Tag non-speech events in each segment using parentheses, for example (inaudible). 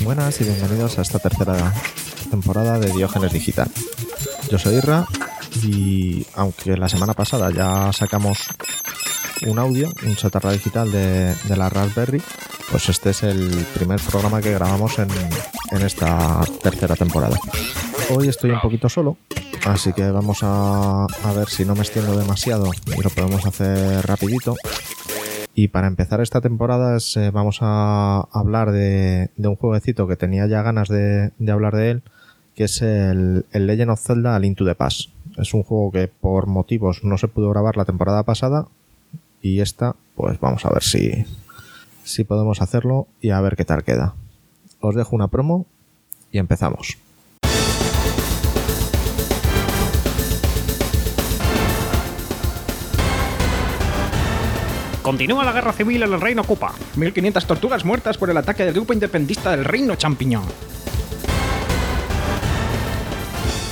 Buenas y bienvenidos a esta tercera temporada de Diógenes Digital. Yo soy Irra y aunque la semana pasada ya sacamos un audio, un chatarra digital de, de la Raspberry, pues este es el primer programa que grabamos en, en esta tercera temporada. Hoy estoy un poquito solo, así que vamos a, ver si no me extiendo demasiado y lo podemos hacer rapidito. Y para empezar esta temporada es, eh, vamos a hablar de, un jueguecito que tenía ya ganas de, hablar de él, que es el, Legend of Zelda A Link to the Past. Es un juego que por motivos no se pudo grabar la temporada pasada y esta, pues vamos a ver si, si podemos hacerlo y a ver qué tal queda. Os dejo una promo y empezamos. Continúa la guerra civil en el Reino Cupa. 1500 tortugas muertas por el ataque del grupo independista del Reino Champiñón.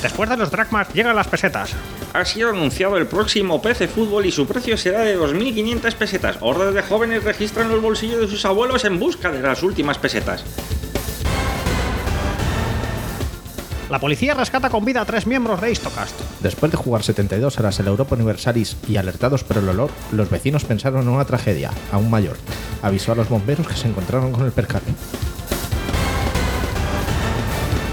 Después de los dracmas llegan las pesetas. Ha sido anunciado el próximo PC Fútbol y su precio será de 2.500 pesetas. Hordas de jóvenes registran los bolsillos de sus abuelos en busca de las últimas pesetas. La policía rescata con vida a tres miembros de Istocast. Después de jugar 72 horas el Europa Universalis y alertados por el olor, los vecinos pensaron en una tragedia, aún mayor. Avisó a los bomberos que se encontraron con el percale.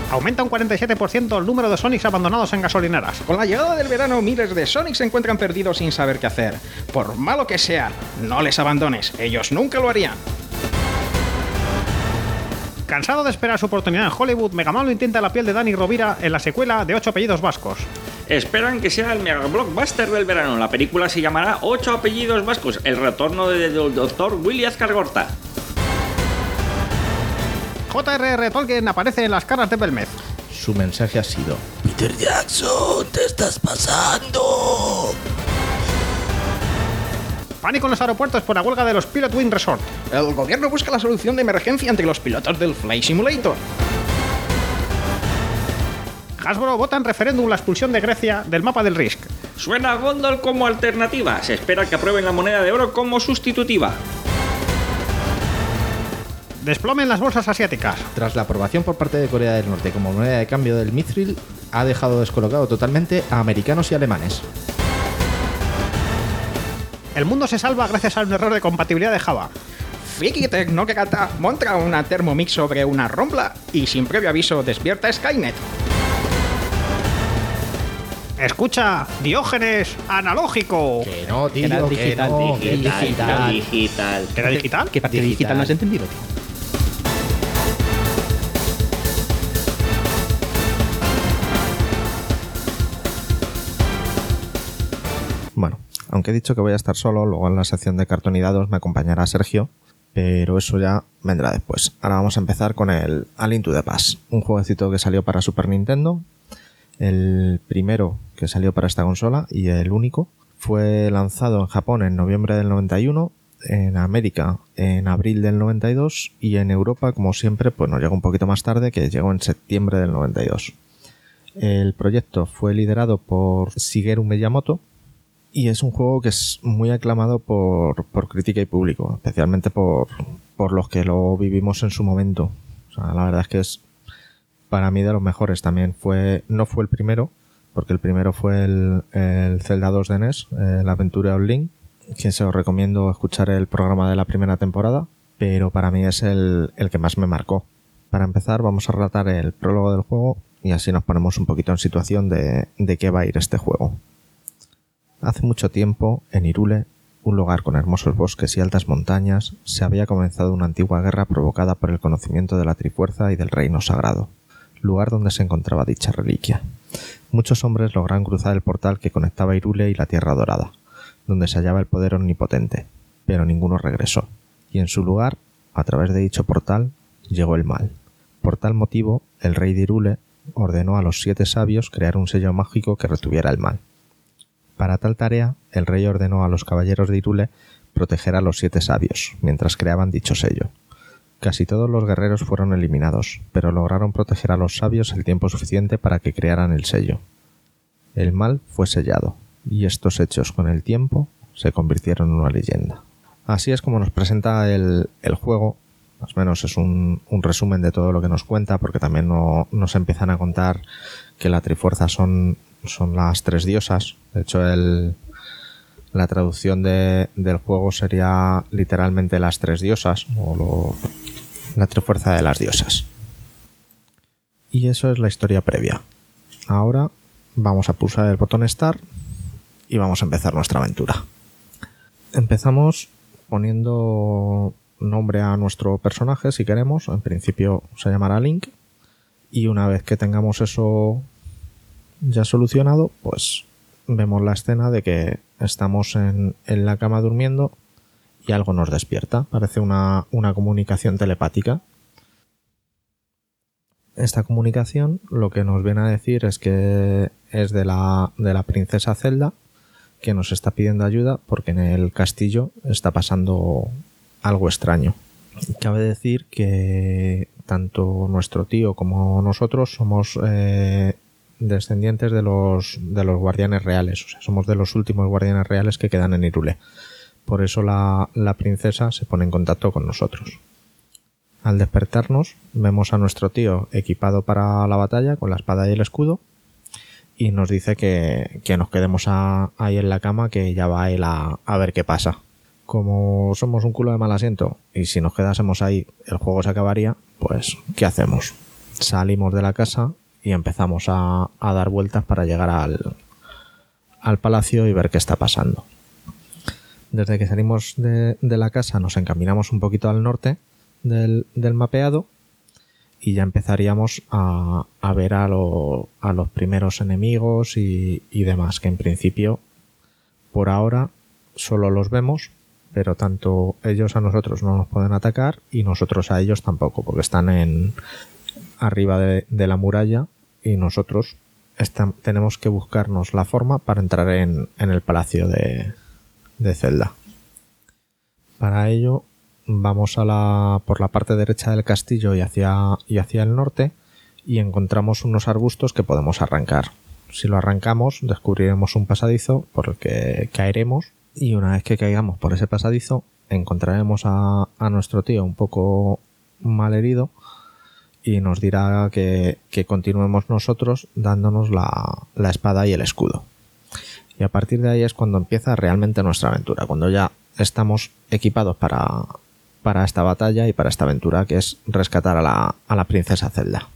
Aumenta un 47% el número de Sonics abandonados en gasolineras. Con la llegada del verano, miles de Sonics se encuentran perdidos sin saber qué hacer. Por malo que sea, no les abandones, ellos nunca lo harían. Cansado de esperar su oportunidad en Hollywood, Megaman lo intenta en la piel de Danny Rovira en la secuela de 8 apellidos vascos. Esperan que sea el mega blockbuster del verano. La película se llamará Ocho apellidos vascos, el retorno del doctor Willy Azcargorta. J.R.R. Tolkien aparece en las caras de Belmez. Su mensaje ha sido: Peter Jackson, te estás pasando. Pánico en los aeropuertos por la huelga de los Pilot Wing Resort. El gobierno busca la solución de emergencia entre los pilotos del Flight Simulator. Hasbro vota en referéndum la expulsión de Grecia del mapa del Risk. Suena Gondol como alternativa. Se espera que aprueben la moneda de oro como sustitutiva. Desplome en las bolsas asiáticas. Tras la aprobación por parte de Corea del Norte como moneda de cambio del Mithril, ha dejado descolocado totalmente a americanos y alemanes. El mundo se salva gracias a un error de compatibilidad de Java. Fiki Tecnocrata monta una Thermomix sobre una rompla y sin previo aviso despierta Skynet. Escucha, Diógenes analógico. Que no, tío, Era que digital, no, que digital, digital. digital. ¿Era digital? ¿Qué parte digital no has entendido, tío? Aunque he dicho que voy a estar solo, luego en la sección de cartón y dados me acompañará Sergio, pero eso ya vendrá después. Ahora vamos a empezar con el A Link to the Past, un jueguecito que salió para Super Nintendo, el primero que salió para esta consola y el único. Fue lanzado en Japón en noviembre del 91, en América en abril del 92 y en Europa, como siempre, pues nos llegó un poquito más tarde, que llegó en septiembre del 92. El proyecto fue liderado por Shigeru Miyamoto, y es un juego que es muy aclamado por, por crítica y público, especialmente por, por los que lo vivimos en su momento. O sea, la verdad es que es para mí de los mejores también. Fue, no fue el primero, porque el primero fue el, el Zelda 2 de NES, eh, la aventura of Link, que se os recomiendo escuchar el programa de la primera temporada, pero para mí es el, el que más me marcó. Para empezar, vamos a relatar el prólogo del juego y así nos ponemos un poquito en situación de, de qué va a ir este juego. Hace mucho tiempo, en Irule, un lugar con hermosos bosques y altas montañas, se había comenzado una antigua guerra provocada por el conocimiento de la Trifuerza y del Reino Sagrado, lugar donde se encontraba dicha reliquia. Muchos hombres lograron cruzar el portal que conectaba Irule y la Tierra Dorada, donde se hallaba el poder omnipotente, pero ninguno regresó, y en su lugar, a través de dicho portal, llegó el mal. Por tal motivo, el rey de Irule ordenó a los siete sabios crear un sello mágico que retuviera el mal. Para tal tarea, el rey ordenó a los caballeros de Irule proteger a los siete sabios, mientras creaban dicho sello. Casi todos los guerreros fueron eliminados, pero lograron proteger a los sabios el tiempo suficiente para que crearan el sello. El mal fue sellado, y estos hechos con el tiempo se convirtieron en una leyenda. Así es como nos presenta el, el juego, más o menos es un, un, resumen de todo lo que nos cuenta, porque también no, nos empiezan a contar que la Trifuerza son, son las tres diosas. De hecho, el, la traducción de, del juego sería literalmente las tres diosas, o lo, la Trifuerza de las diosas. Y eso es la historia previa. Ahora vamos a pulsar el botón Start y vamos a empezar nuestra aventura. Empezamos poniendo nombre a nuestro personaje si queremos. En principio se llamará Link. Y una vez que tengamos eso ya solucionado, pues vemos la escena de que estamos en, en la cama durmiendo y algo nos despierta. Parece una, una comunicación telepática. Esta comunicación lo que nos viene a decir es que es de la, de la princesa Zelda que nos está pidiendo ayuda porque en el castillo está pasando algo extraño. Cabe decir que tanto nuestro tío como nosotros somos eh, descendientes de los, de los guardianes reales, o somos de los últimos guardianes reales que quedan en Irule. Por eso la, la princesa se pone en contacto con nosotros. Al despertarnos, vemos a nuestro tío equipado para la batalla con la espada y el escudo y nos dice que, que nos quedemos ahí en la cama que ya va él a, a, ver qué pasa. Como somos un culo de mal asiento y si nos quedásemos ahí el juego se acabaría, pues ¿qué hacemos? Salimos de la casa y empezamos a, dar vueltas para llegar al, al palacio y ver qué está pasando. Desde que salimos de, la casa nos encaminamos un poquito al norte del, mapeado y ya empezaríamos a, ver a, lo, a, los primeros enemigos y, demás, que en principio por ahora solo los vemos, pero tanto ellos a nosotros no nos pueden atacar y nosotros a ellos tampoco, porque están en arriba de la muralla y nosotros tenemos que buscarnos la forma para entrar en, el palacio de, Zelda. Para ello vamos a la, por la parte derecha del castillo y hacia, el norte y encontramos unos arbustos que podemos arrancar. Si lo arrancamos, descubriremos un pasadizo por el que caeremos y una vez que caigamos por ese pasadizo, encontraremos a, a nuestro tío un poco mal herido y nos dirá que, continuemos nosotros dándonos la, la espada y el escudo. Y a partir de ahí es cuando empieza realmente nuestra aventura, cuando ya estamos equipados para, para esta batalla y para esta aventura que es rescatar a la, a la princesa Zelda.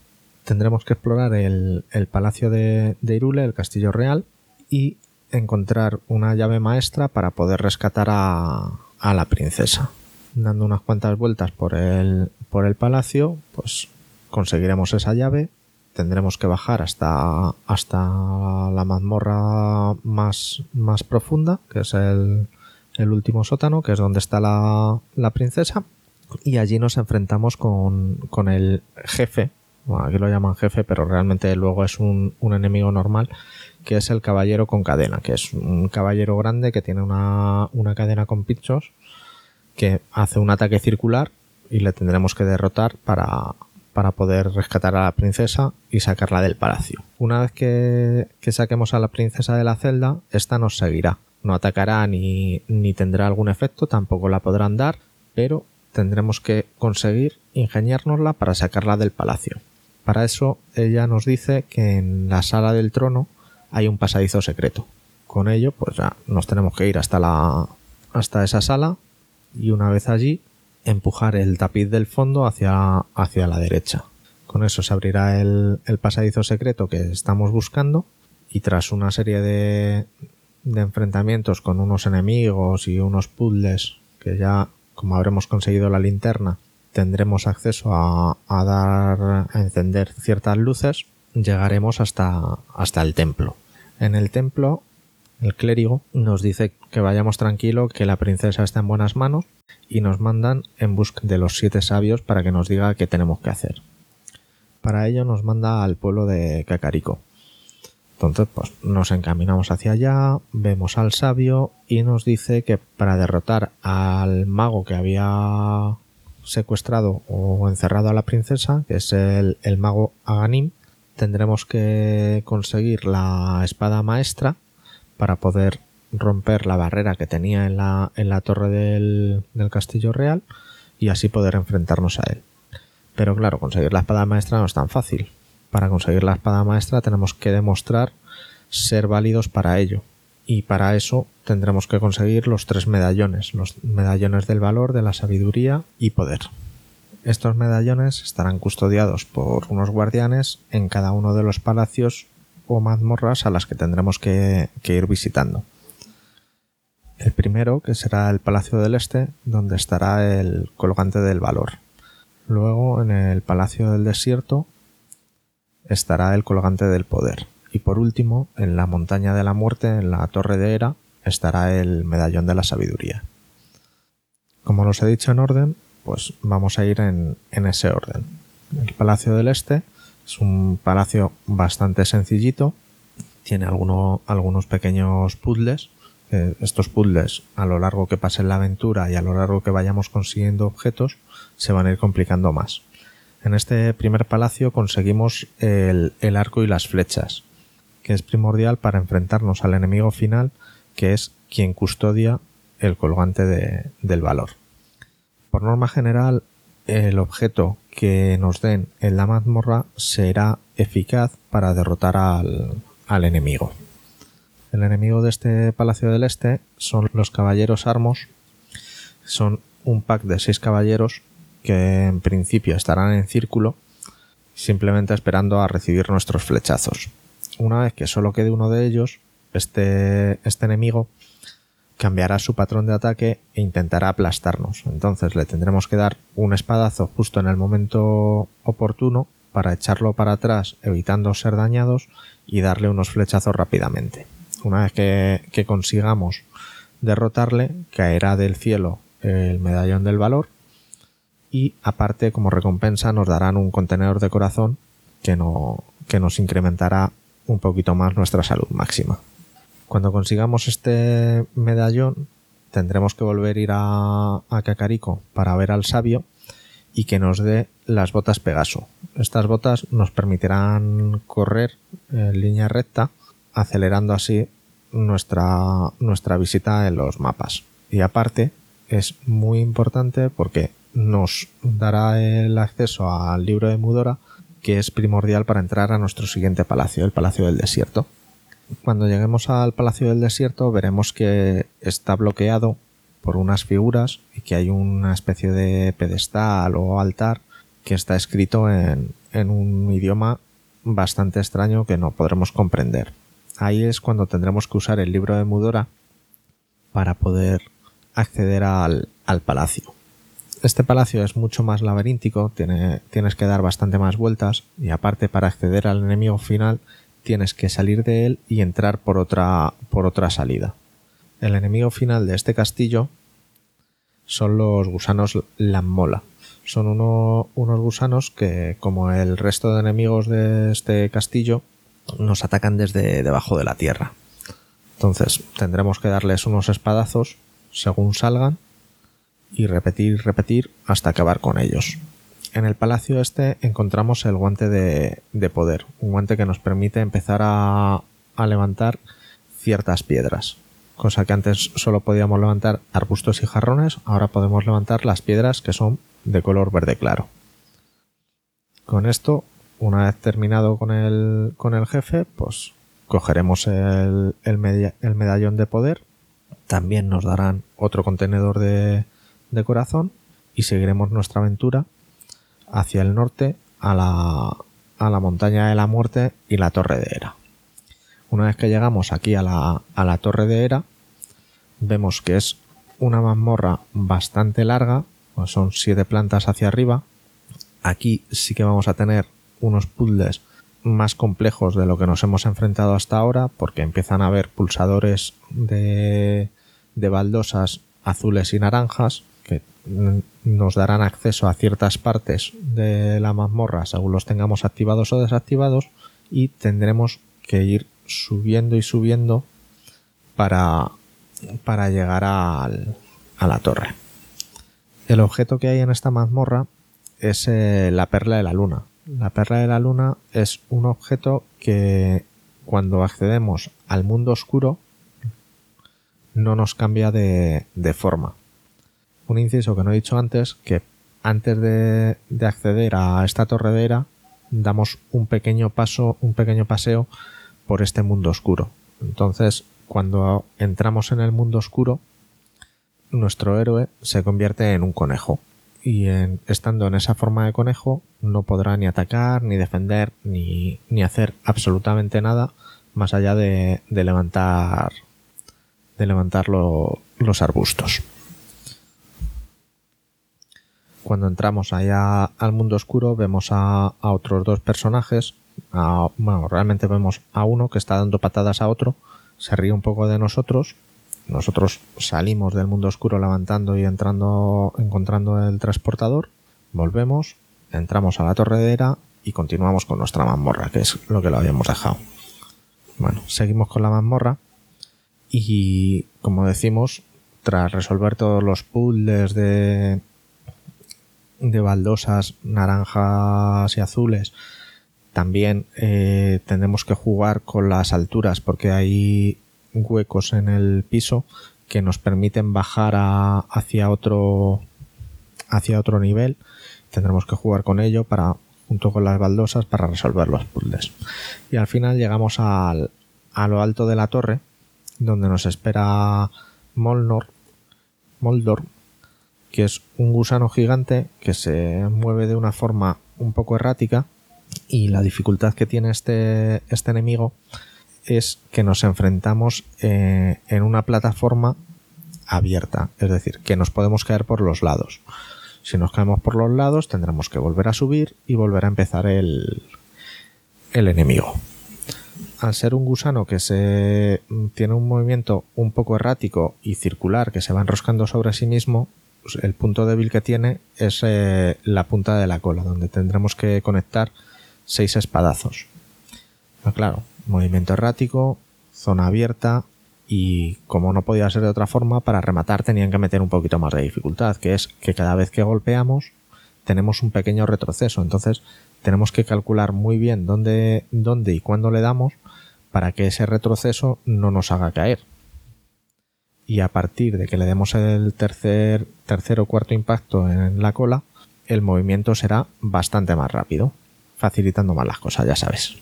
Tendremos que explorar el, el palacio de, de, Irule, el castillo real, y encontrar una llave maestra para poder rescatar a, a la princesa. Dando unas cuantas vueltas por el, por el palacio, pues conseguiremos esa llave, tendremos que bajar hasta, hasta la mazmorra más, más profunda, que es el, el último sótano, que es donde está la, la princesa, y allí nos enfrentamos con, con el jefe, bueno, aquí lo llaman jefe, pero realmente luego es un, un, enemigo normal, que es el caballero con cadena, que es un caballero grande que tiene una, una cadena con pinchos, que hace un ataque circular y le tendremos que derrotar para, para poder rescatar a la princesa y sacarla del palacio. Una vez que, que saquemos a la princesa de la celda, esta nos seguirá no atacará ni, ni tendrá algún efecto, tampoco la podrán dar, pero tendremos que conseguir ingeniárnosla para sacarla del palacio. Para eso ella nos dice que en la sala del trono hay un pasadizo secreto. Con ello, pues ya nos tenemos que ir hasta la hasta esa sala y una vez allí empujar el tapiz del fondo hacia, hacia la derecha. Con eso se abrirá el, el pasadizo secreto que estamos buscando y tras una serie de, de enfrentamientos con unos enemigos y unos puzzles que ya, como habremos conseguido la linterna, tendremos acceso a, a dar a encender ciertas luces, llegaremos hasta, hasta el templo. En el templo, el clérigo nos dice que vayamos tranquilo, que la princesa está en buenas manos y nos mandan en busca de los siete sabios para que nos diga qué tenemos que hacer. Para ello nos manda al pueblo de Cacarico. Entonces, pues nos encaminamos hacia allá, vemos al sabio y nos dice que para derrotar al mago que había secuestrado o encerrado a la princesa, que es el, el mago Aganim, tendremos que conseguir la espada maestra para poder romper la barrera que tenía en la, en la torre del, del castillo real y así poder enfrentarnos a él. Pero claro, conseguir la espada maestra no es tan fácil. Para conseguir la espada maestra tenemos que demostrar ser válidos para ello. Y para eso tendremos que conseguir los tres medallones, los medallones del valor, de la sabiduría y poder. Estos medallones estarán custodiados por unos guardianes en cada uno de los palacios o mazmorras a las que tendremos que, ir visitando. El primero, que será el Palacio del Este, donde estará el colgante del valor. Luego, en el Palacio del Desierto, estará el colgante del poder. Y por último, en la montaña de la muerte, en la torre de Hera, estará el medallón de la sabiduría. Como los he dicho en orden, pues vamos a ir en, en ese orden. El Palacio del Este es un palacio bastante sencillito, tiene alguno- algunos pequeños puzzles. Eh, estos puzzles, a lo largo que pase la aventura y a lo largo que vayamos consiguiendo objetos, se van a ir complicando más. En este primer palacio conseguimos el, arco y las flechas, que es primordial para enfrentarnos al enemigo final, que es quien custodia el colgante de- del valor. Por norma general, el objeto que nos den en la mazmorra será eficaz para derrotar al, al enemigo. El enemigo de este Palacio del Este son los Caballeros Armos. Son un pack de seis caballeros que en principio estarán en círculo, simplemente esperando a recibir nuestros flechazos. Una vez que solo quede uno de ellos, este, este enemigo cambiará su patrón de ataque e intentará aplastarnos. Entonces le tendremos que dar un espadazo justo en el momento oportuno para echarlo para atrás, evitando ser dañados y darle unos flechazos rápidamente. Una vez que, consigamos derrotarle, caerá del cielo el medallón del valor y aparte como recompensa nos darán un contenedor de corazón que, no, que nos incrementará un poquito más nuestra salud máxima. Cuando consigamos este medallón, tendremos que volver a ir a, Cacarico para ver al sabio y que nos dé las botas Pegaso. Estas botas nos permitirán correr en línea recta, acelerando así nuestra, nuestra visita en los mapas. Y aparte, es muy importante porque nos dará el acceso al libro de Mudora, que es primordial para entrar a nuestro siguiente palacio, el Palacio del Desierto. Cuando lleguemos al Palacio del Desierto veremos que está bloqueado por unas figuras y que hay una especie de pedestal o altar que está escrito en, un idioma bastante extraño que no podremos comprender. Ahí es cuando tendremos que usar el libro de Mudora para poder acceder al, al palacio. Este palacio es mucho más laberíntico, tiene, tienes que dar bastante más vueltas y aparte para acceder al enemigo final tienes que salir de él y entrar por otra, por otra salida. El enemigo final de este castillo son los gusanos Lammola. Son uno- unos gusanos que, como el resto de enemigos de este castillo, nos atacan desde debajo de la tierra. Entonces tendremos que darles unos espadazos según salgan y repetir repetir hasta acabar con ellos. En el palacio este encontramos el guante de, de poder, un guante que nos permite empezar a, levantar ciertas piedras, cosa que antes solo podíamos levantar arbustos y jarrones, ahora podemos levantar las piedras que son de color verde claro. Con esto, una vez terminado con el, jefe, pues cogeremos el medallón de poder, también nos darán otro contenedor de, de corazón y seguiremos nuestra aventura hacia el norte a la, a la montaña de la muerte y la torre de Hera. Una vez que llegamos aquí a la, a la torre de Hera, vemos que es una mazmorra bastante larga, pues son siete plantas hacia arriba. Aquí sí que vamos a tener unos puzzles más complejos de lo que nos hemos enfrentado hasta ahora, porque empiezan a haber pulsadores de, de baldosas azules y naranjas nos darán acceso a ciertas partes de la mazmorra según los tengamos activados o desactivados y tendremos que ir subiendo y subiendo para, para llegar al- a la torre. El objeto que hay en esta mazmorra es eh, la perla de la luna. La perla de la luna es un objeto que cuando accedemos al mundo oscuro no nos cambia de, de forma. Un inciso que no he dicho antes, que antes de, de acceder a esta torredera damos un pequeño paso, un pequeño paseo por este mundo oscuro. Entonces, cuando entramos en el mundo oscuro, nuestro héroe se convierte en un conejo. Y en- estando en esa forma de conejo, no podrá ni atacar, ni defender, ni, ni hacer absolutamente nada más allá de, de levantar de levantar lo- los arbustos. Cuando entramos allá al mundo oscuro vemos a, otros dos personajes. bueno, realmente vemos a uno que está dando patadas a otro, se ríe un poco de nosotros. Nosotros salimos del mundo oscuro levantando y entrando, encontrando el transportador. Volvemos, entramos a la torredera y continuamos con nuestra mazmorra, que es lo que lo habíamos dejado. Bueno, seguimos con la mazmorra y como decimos, tras resolver todos los puzzles de, de baldosas naranjas y azules, también eh, tendremos que jugar con las alturas porque hay huecos en el piso que nos permiten bajar hacia otro hacia otro nivel. Tendremos que jugar con ello para junto con las baldosas para resolver los puzzles. Y al final llegamos al, a lo alto de la torre donde nos espera Molnor, Moldor, que es un gusano gigante que se mueve de una forma un poco errática y la dificultad que tiene este, este enemigo es que nos enfrentamos eh, en una plataforma abierta, es decir, que nos podemos caer por los lados. Si nos caemos por los lados tendremos que volver a subir y volver a empezar el, el enemigo. Al ser un gusano que se tiene un movimiento un poco errático y circular que se va enroscando sobre sí mismo, el punto débil que tiene es eh, la punta de la cola, donde tendremos que conectar seis espadazos. Claro, movimiento errático, zona abierta y como no podía ser de otra forma, para rematar tenían que meter un poquito más de dificultad, que es que cada vez que golpeamos tenemos un pequeño retroceso, entonces tenemos que calcular muy bien dónde, dónde y cuándo le damos para que ese retroceso no nos haga caer. Y a partir de que le demos el tercer, tercer o cuarto impacto en la cola, el movimiento será bastante más rápido, facilitando más las cosas, ya sabes.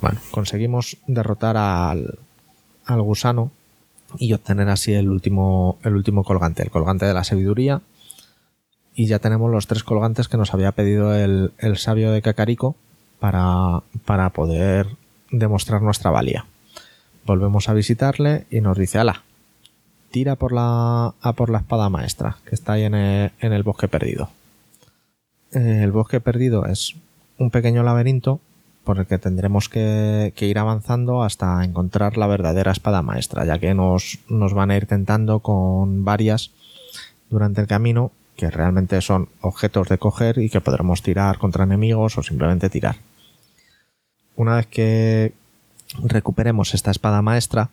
Bueno, conseguimos derrotar al, al gusano y obtener así el último, el último colgante, el colgante de la sabiduría. Y ya tenemos los tres colgantes que nos había pedido el, el sabio de Cacarico para, para poder demostrar nuestra valía. Volvemos a visitarle y nos dice, ala, tira por la, a por la espada maestra, que está ahí en el, en el bosque perdido. Eh, el bosque perdido es un pequeño laberinto por el que tendremos que, que ir avanzando hasta encontrar la verdadera espada maestra, ya que nos, nos van a ir tentando con varias durante el camino que realmente son objetos de coger y que podremos tirar contra enemigos o simplemente tirar. Una vez que recuperemos esta espada maestra,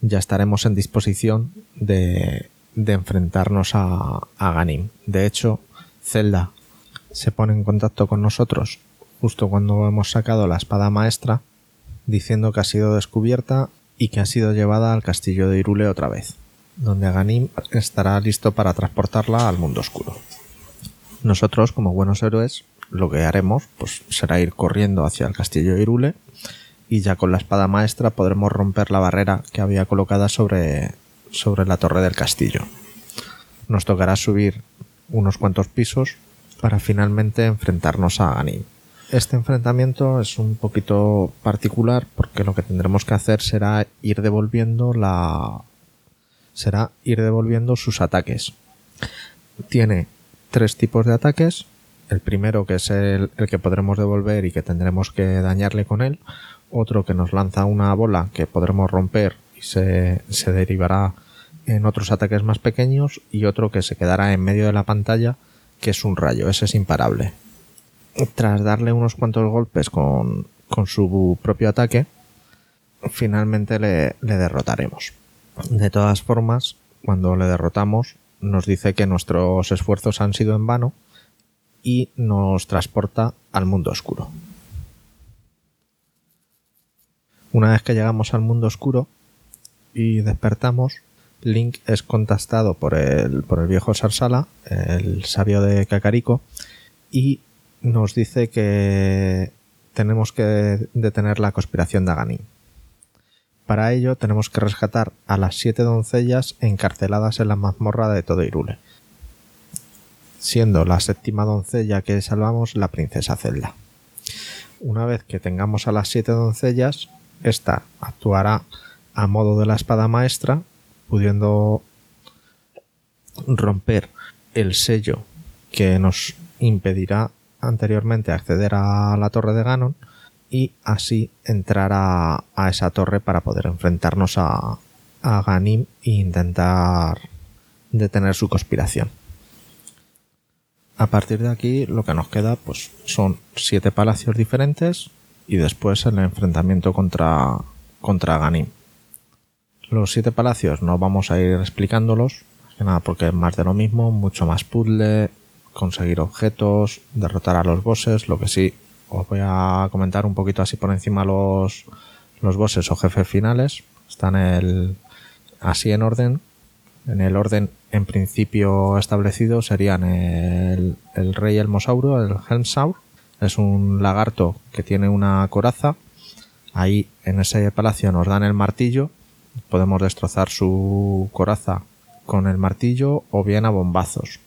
ya estaremos en disposición de, enfrentarnos a, a Ganim. De hecho, Zelda se pone en contacto con nosotros justo cuando hemos sacado la espada maestra, diciendo que ha sido descubierta y que ha sido llevada al castillo de Irule otra vez, donde Ganim estará listo para transportarla al mundo oscuro. Nosotros, como buenos héroes, lo que haremos pues, será ir corriendo hacia el castillo de Irule y ya con la espada maestra podremos romper la barrera que había colocada sobre, sobre la torre del castillo. Nos tocará subir unos cuantos pisos para finalmente enfrentarnos a Ganim. Este enfrentamiento es un poquito particular porque lo que tendremos que hacer será ir devolviendo la será ir devolviendo sus ataques. Tiene tres tipos de ataques. El primero que es el, el que podremos devolver y que tendremos que dañarle con él. Otro que nos lanza una bola que podremos romper y se, se derivará en otros ataques más pequeños. Y otro que se quedará en medio de la pantalla que es un rayo. Ese es imparable tras darle unos cuantos golpes con, con su propio ataque, finalmente le, le, derrotaremos. De todas formas, cuando le derrotamos, nos dice que nuestros esfuerzos han sido en vano y nos transporta al mundo oscuro. Una vez que llegamos al mundo oscuro y despertamos, Link es contactado por el, por el viejo Sarsala, el sabio de Kakariko, y nos dice que tenemos que detener la conspiración de Aganim. Para ello tenemos que rescatar a las siete doncellas encarceladas en la mazmorra de todo Irule, siendo la séptima doncella que salvamos la princesa Zelda. Una vez que tengamos a las siete doncellas, esta actuará a modo de la espada maestra, pudiendo romper el sello que nos impedirá anteriormente acceder a la torre de Ganon y así entrar a, esa torre para poder enfrentarnos a, a Ganim e intentar detener su conspiración. A partir de aquí lo que nos queda pues son siete palacios diferentes y después el enfrentamiento contra, contra Ganim. Los siete palacios no vamos a ir explicándolos, más que nada porque es más de lo mismo, mucho más puzzle, conseguir objetos, derrotar a los bosses, lo que sí os voy a comentar un poquito así por encima los, los bosses o jefes finales. Están el, así en orden. En el orden en principio establecido serían el, el rey Elmosauro, el Helmsaur. Es un lagarto que tiene una coraza. Ahí en ese palacio nos dan el martillo. Podemos destrozar su coraza con el martillo o bien a bombazos.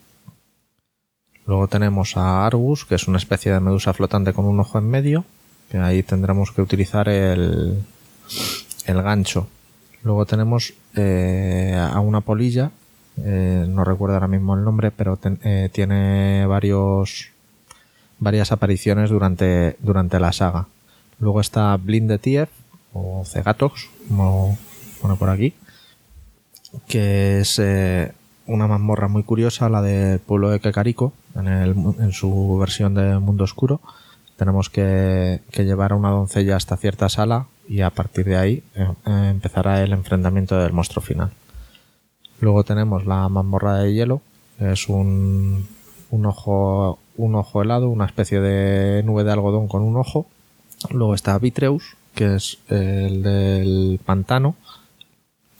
Luego tenemos a Argus, que es una especie de medusa flotante con un ojo en medio, que ahí tendremos que utilizar el, gancho. Luego tenemos eh, a una polilla, eh, no recuerdo ahora mismo el nombre, pero eh, tiene varios varias apariciones durante, durante la saga. Luego está Blindetief, o Cegatox, como por aquí, que es eh, una mazmorra muy curiosa, la del pueblo de Kakariko, en, su versión de Mundo Oscuro. Tenemos que, llevar a una doncella hasta cierta sala y a partir de ahí eh, eh, empezará el enfrentamiento del monstruo final. Luego tenemos la mazmorra de hielo, es un, un ojo un ojo helado, una especie de nube de algodón con un ojo. Luego está Vitreus, que es el del pantano,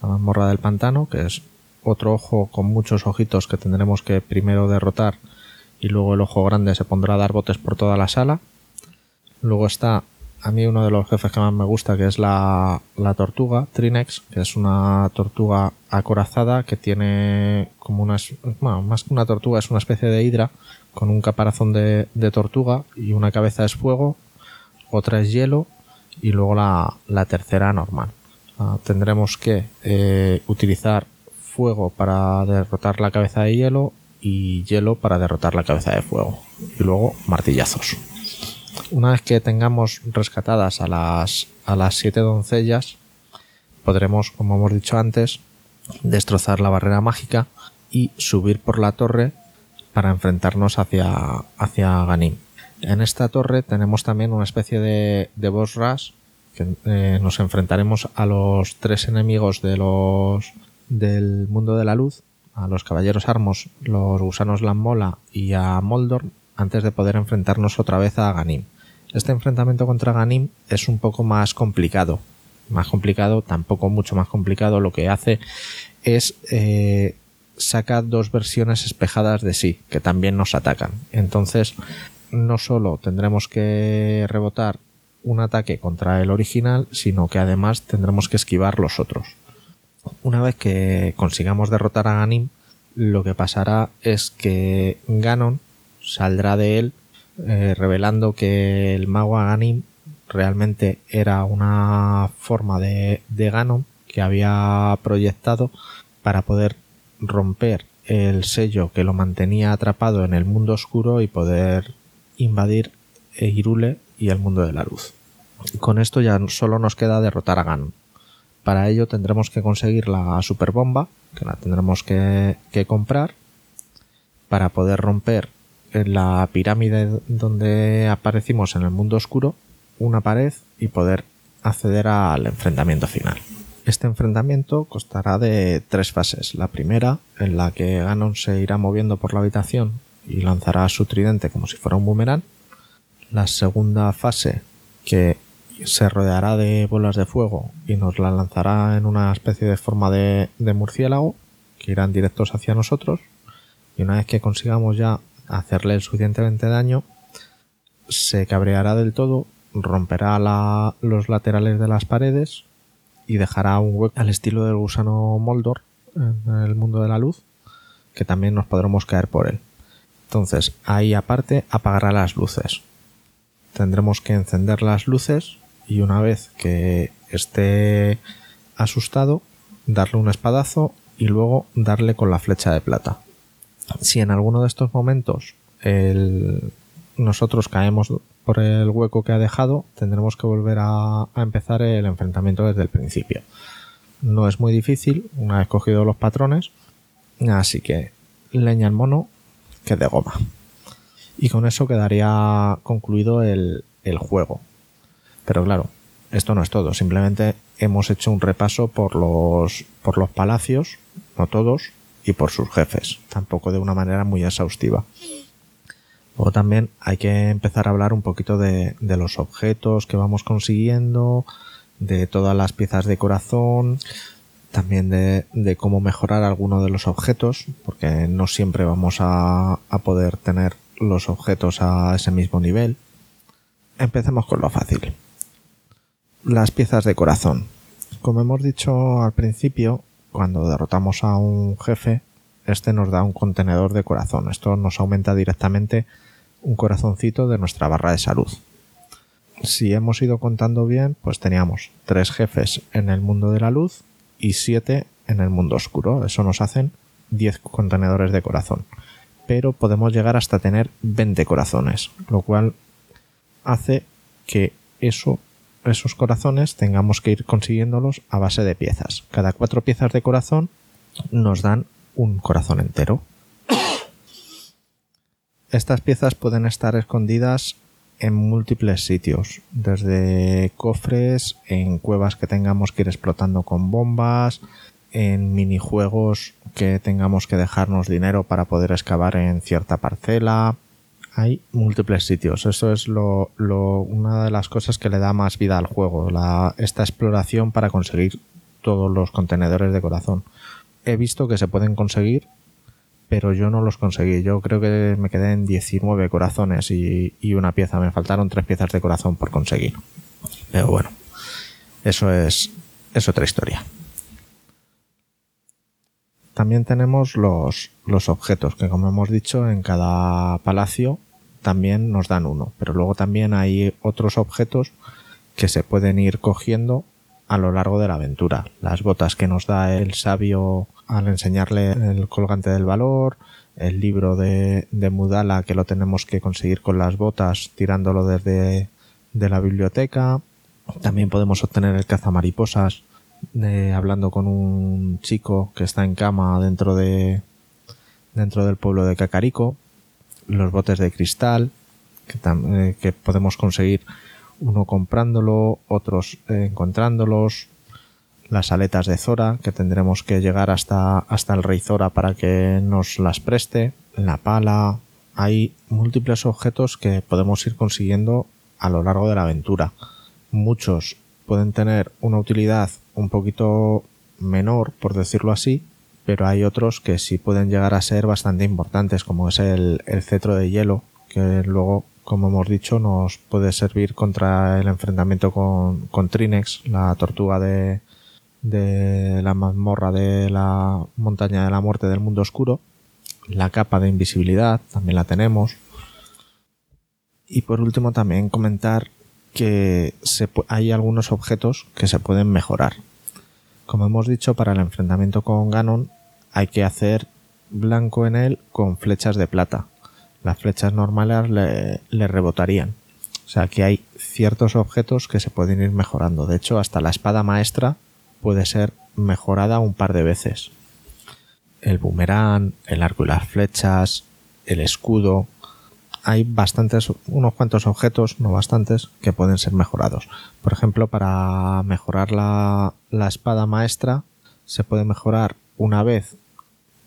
la mazmorra del pantano, que es otro ojo con muchos ojitos que tendremos que primero derrotar y luego el ojo grande se pondrá a dar botes por toda la sala. Luego está a mí uno de los jefes que más me gusta, que es la, la tortuga, Trinex, que es una tortuga acorazada que tiene como unas, bueno, más que una tortuga, es una especie de hidra con un caparazón de, tortuga y una cabeza es fuego, otra es hielo y luego la, la tercera normal. Ah, tendremos que eh, utilizar fuego para derrotar la cabeza de hielo y hielo para derrotar la cabeza de fuego. Y luego martillazos. Una vez que tengamos rescatadas a las, a las siete doncellas, podremos, como hemos dicho antes, destrozar la barrera mágica y subir por la torre para enfrentarnos hacia, hacia Ganim. En esta torre tenemos también una especie de, de boss rush que eh, nos enfrentaremos a los tres enemigos de los del mundo de la luz, a los caballeros armos, los gusanos Lammola y a Moldor antes de poder enfrentarnos otra vez a Ganim. Este enfrentamiento contra Ganim es un poco más complicado. Más complicado, tampoco mucho más complicado. Lo que hace es eh, saca dos versiones espejadas de sí, que también nos atacan. Entonces, no solo tendremos que rebotar un ataque contra el original, sino que además tendremos que esquivar los otros. Una vez que consigamos derrotar a Ganim, lo que pasará es que Ganon saldrá de él eh, revelando que el mago Aganim realmente era una forma de, de Ganon que había proyectado para poder romper el sello que lo mantenía atrapado en el mundo oscuro y poder invadir Hyrule y el mundo de la luz. Con esto ya solo nos queda derrotar a Ganon. Para ello tendremos que conseguir la superbomba, que la tendremos que, que comprar, para poder romper la pirámide donde aparecimos en el mundo oscuro una pared y poder acceder al enfrentamiento final. Este enfrentamiento constará de tres fases. La primera, en la que Ganon se irá moviendo por la habitación y lanzará su tridente como si fuera un boomerang. La segunda fase, que se rodeará de bolas de fuego y nos la lanzará en una especie de forma de, murciélago que irán directos hacia nosotros. Y una vez que consigamos ya hacerle el suficientemente daño, se cabreará del todo, romperá la- los laterales de las paredes y dejará un hueco al estilo del gusano Moldor en el mundo de la luz, que también nos podremos caer por él. Entonces, ahí aparte apagará las luces. Tendremos que encender las luces y una vez que esté asustado, darle un espadazo y luego darle con la flecha de plata. Si en alguno de estos momentos el- nosotros caemos por el hueco que ha dejado, tendremos que volver a, empezar el enfrentamiento desde el principio. No es muy difícil, una vez cogido los patrones, así que leña al mono que de goma. Y con eso quedaría concluido el, el juego. Pero claro, esto no es todo, simplemente hemos hecho un repaso por los, por los palacios, no todos, y por sus jefes, tampoco de una manera muy exhaustiva. Luego también hay que empezar a hablar un poquito de, los objetos que vamos consiguiendo, de todas las piezas de corazón, también de, de cómo mejorar alguno de los objetos, porque no siempre vamos a, a poder tener los objetos a ese mismo nivel. Empecemos con lo fácil. Las piezas de corazón. Como hemos dicho al principio, cuando derrotamos a un jefe, este nos da un contenedor de corazón. Esto nos aumenta directamente un corazoncito de nuestra barra de salud. Si hemos ido contando bien, pues teníamos tres jefes en el mundo de la luz y siete en el mundo oscuro. Eso nos hacen 10 contenedores de corazón. Pero podemos llegar hasta tener 20 corazones, lo cual hace que eso, esos corazones tengamos que ir consiguiéndolos a base de piezas. Cada cuatro piezas de corazón nos dan un corazón entero. Estas piezas pueden estar escondidas en múltiples sitios, desde cofres, en cuevas que tengamos que ir explotando con bombas, en minijuegos que tengamos que dejarnos dinero para poder excavar en cierta parcela. Hay múltiples sitios. Eso es lo, una de las cosas que le da más vida al juego, esta exploración para conseguir todos los contenedores de corazón. He visto que se pueden conseguir pero yo no los conseguí. Yo creo que me quedé en 19 corazones y, y una pieza. Me faltaron tres piezas de corazón por conseguir. Pero bueno, eso es, es otra historia. También tenemos los, los objetos, que como hemos dicho, en cada palacio también nos dan uno. Pero luego también hay otros objetos que se pueden ir cogiendo a lo largo de la aventura. Las botas que nos da el sabio al enseñarle el colgante del valor, el libro de, de Mudala que lo tenemos que conseguir con las botas tirándolo desde de la biblioteca. También podemos obtener el cazamariposas eh, hablando con un chico que está en cama dentro de dentro del pueblo de Cacarico. Los botes de cristal que, eh, que podemos conseguir uno comprándolo, otros eh, encontrándolos, las aletas de Zora, que tendremos que llegar hasta, hasta el rey Zora para que nos las preste, la pala, hay múltiples objetos que podemos ir consiguiendo a lo largo de la aventura. Muchos pueden tener una utilidad un poquito menor, por decirlo así, pero hay otros que sí pueden llegar a ser bastante importantes, como es el, el cetro de hielo, que luego, como hemos dicho, nos puede servir contra el enfrentamiento con, Trinex, la tortuga de, la mazmorra de la montaña de la muerte del mundo oscuro. La capa de invisibilidad también la tenemos. Y por último también comentar que hay algunos objetos que se pueden mejorar. Como hemos dicho, para el enfrentamiento con Ganon hay que hacer blanco en él con flechas de plata. Las flechas normales le, rebotarían. O sea que hay ciertos objetos que se pueden ir mejorando. De hecho, hasta la espada maestra puede ser mejorada un par de veces. El boomerang, el arco y las flechas, el escudo. hay bastantes, unos cuantos objetos, no bastantes, que pueden ser mejorados. Por ejemplo, para mejorar la espada maestra, se puede mejorar una vez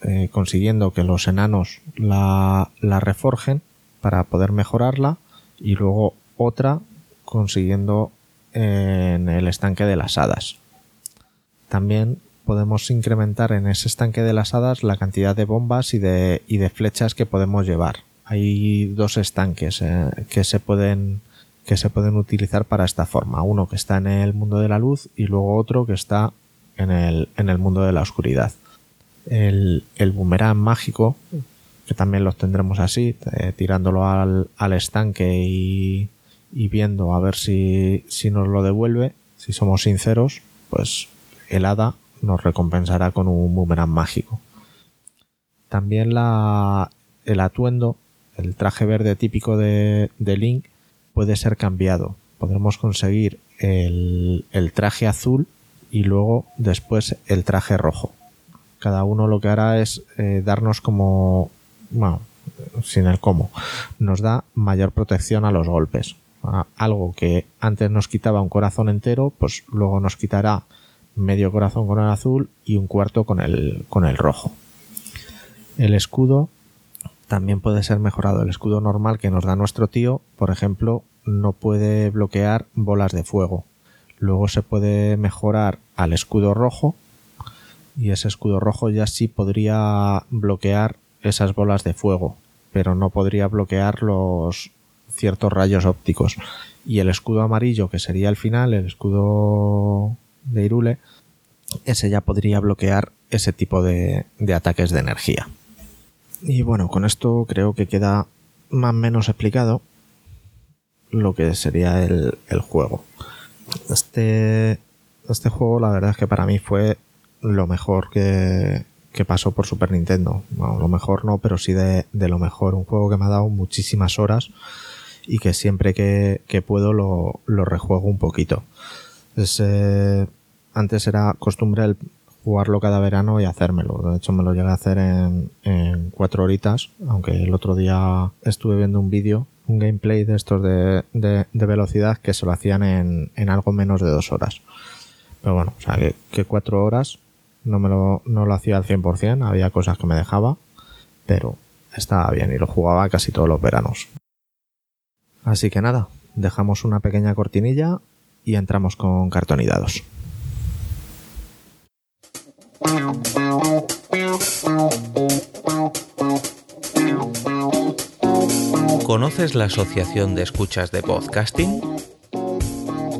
eh, consiguiendo que los enanos la, reforjen para poder mejorarla y luego otra consiguiendo en el estanque de las hadas. También podemos incrementar en ese estanque de las hadas la cantidad de bombas y de, y de flechas que podemos llevar. Hay dos estanques eh, que se pueden que se pueden utilizar para esta forma. Uno que está en el mundo de la luz y luego otro que está en el, en el mundo de la oscuridad. El, el boomerang mágico, que también los tendremos así, eh, tirándolo al, al estanque y, y viendo a ver si, si nos lo devuelve. Si somos sinceros, pues el hada nos recompensará con un boomerang mágico. También la, el atuendo, el traje verde típico de, de Link, puede ser cambiado. Podremos conseguir el, el traje azul y luego después el traje rojo. Cada uno lo que hará es eh, darnos como, bueno, sin el cómo, nos da mayor protección a los golpes. Algo que antes nos quitaba un corazón entero, pues luego nos quitará medio corazón con el azul y un cuarto con el, con el rojo. El escudo también puede ser mejorado. El escudo normal que nos da nuestro tío, por ejemplo, no puede bloquear bolas de fuego. Luego se puede mejorar al escudo rojo y ese escudo rojo ya sí podría bloquear esas bolas de fuego, pero no podría bloquear los ciertos rayos ópticos. Y el escudo amarillo, que sería el final, el escudo de Irule, ese ya podría bloquear ese tipo de, de ataques de energía. Y bueno, con esto creo que queda más o menos explicado lo que sería el, el juego. Este, este juego la verdad es que para mí fue lo mejor que, que pasó por Super Nintendo. Bueno, lo mejor no, pero sí de, de lo mejor. Un juego que me ha dado muchísimas horas y que siempre que, que puedo lo, lo rejuego un poquito. Eh, antes era costumbre el jugarlo cada verano y hacérmelo. De hecho, me lo llegué a hacer en, en cuatro horitas, aunque el otro día estuve viendo un vídeo, un gameplay de estos de, de, velocidad que se lo hacían en, en algo menos de dos horas. Pero bueno, o sea, que cuatro horas no me lo, no lo hacía al 100%, había cosas que me dejaba, pero estaba bien y lo jugaba casi todos los veranos. Así que nada, dejamos una pequeña cortinilla y entramos con cartonidados. ¿Conoces la Asociación de Escuchas de Podcasting?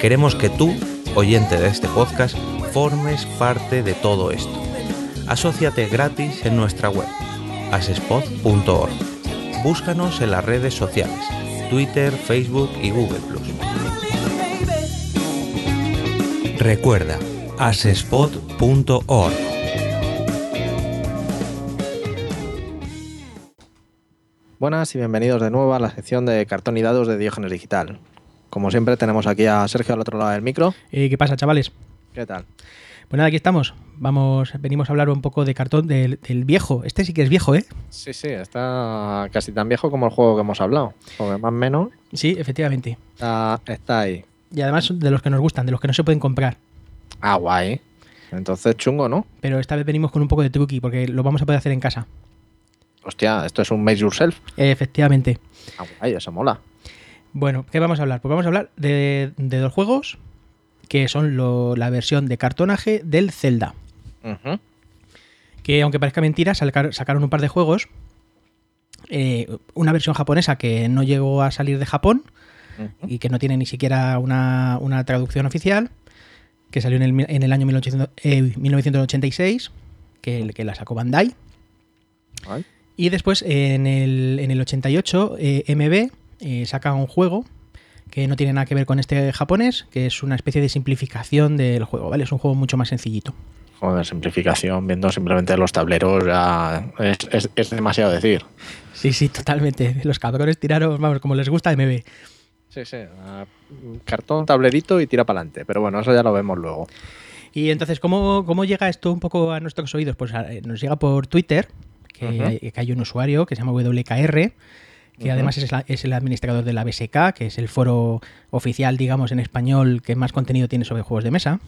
Queremos que tú, oyente de este podcast, formes parte de todo esto. Asociate gratis en nuestra web, asespod.org. Búscanos en las redes sociales, Twitter, Facebook y Google Recuerda, asespod.org. Buenas y bienvenidos de nuevo a la sección de cartón y dados de Diógenes Digital. Como siempre tenemos aquí a Sergio al otro lado del micro. Eh, ¿Qué pasa, chavales? ¿Qué tal? Pues nada, aquí estamos. Vamos, venimos a hablar un poco de cartón del, del viejo. Este sí que es viejo, ¿eh? Sí, sí, está casi tan viejo como el juego que hemos hablado. Porque más o menos Sí, efectivamente. está, está ahí. Y además de los que nos gustan, de los que no se pueden comprar. Ah, guay. Entonces chungo, ¿no? Pero esta vez venimos con un poco de truqui, porque lo vamos a poder hacer en casa. Hostia, esto es un make yourself. Efectivamente. Ah, guay, eso mola. Bueno, ¿qué vamos a hablar? Pues vamos a hablar de, de dos juegos que son lo- la versión de cartonaje del Zelda. Que aunque parezca mentira, sacar- sacaron un par de juegos. Eh, una versión japonesa que no llegó a salir de Japón y que no tiene ni siquiera una, una traducción oficial, que salió en el, mi- en el año 1800 eh, 1986, que, que la sacó Bandai. Y después, en el, en el 88, eh, MB eh, saca un juego que no tiene nada que ver con este japonés, que es una especie de simplificación del juego, ¿vale? Es un juego mucho más sencillito. Joder, simplificación, viendo simplemente los tableros, ya es, es- es demasiado decir. Sí, sí, totalmente. Los cabrones tiraron, vamos, como les gusta MB. Sí, sí. Cartón, tablerito y tira para adelante. Pero bueno, eso ya lo vemos luego. Y entonces, ¿cómo, cómo llega esto un poco a nuestros oídos? Pues eh, nos llega por Twitter, que, hay, que hay un usuario que se llama WKR, que además es, la- es el administrador de la BSK, que es el foro oficial, digamos, en español que más contenido tiene sobre juegos de mesa,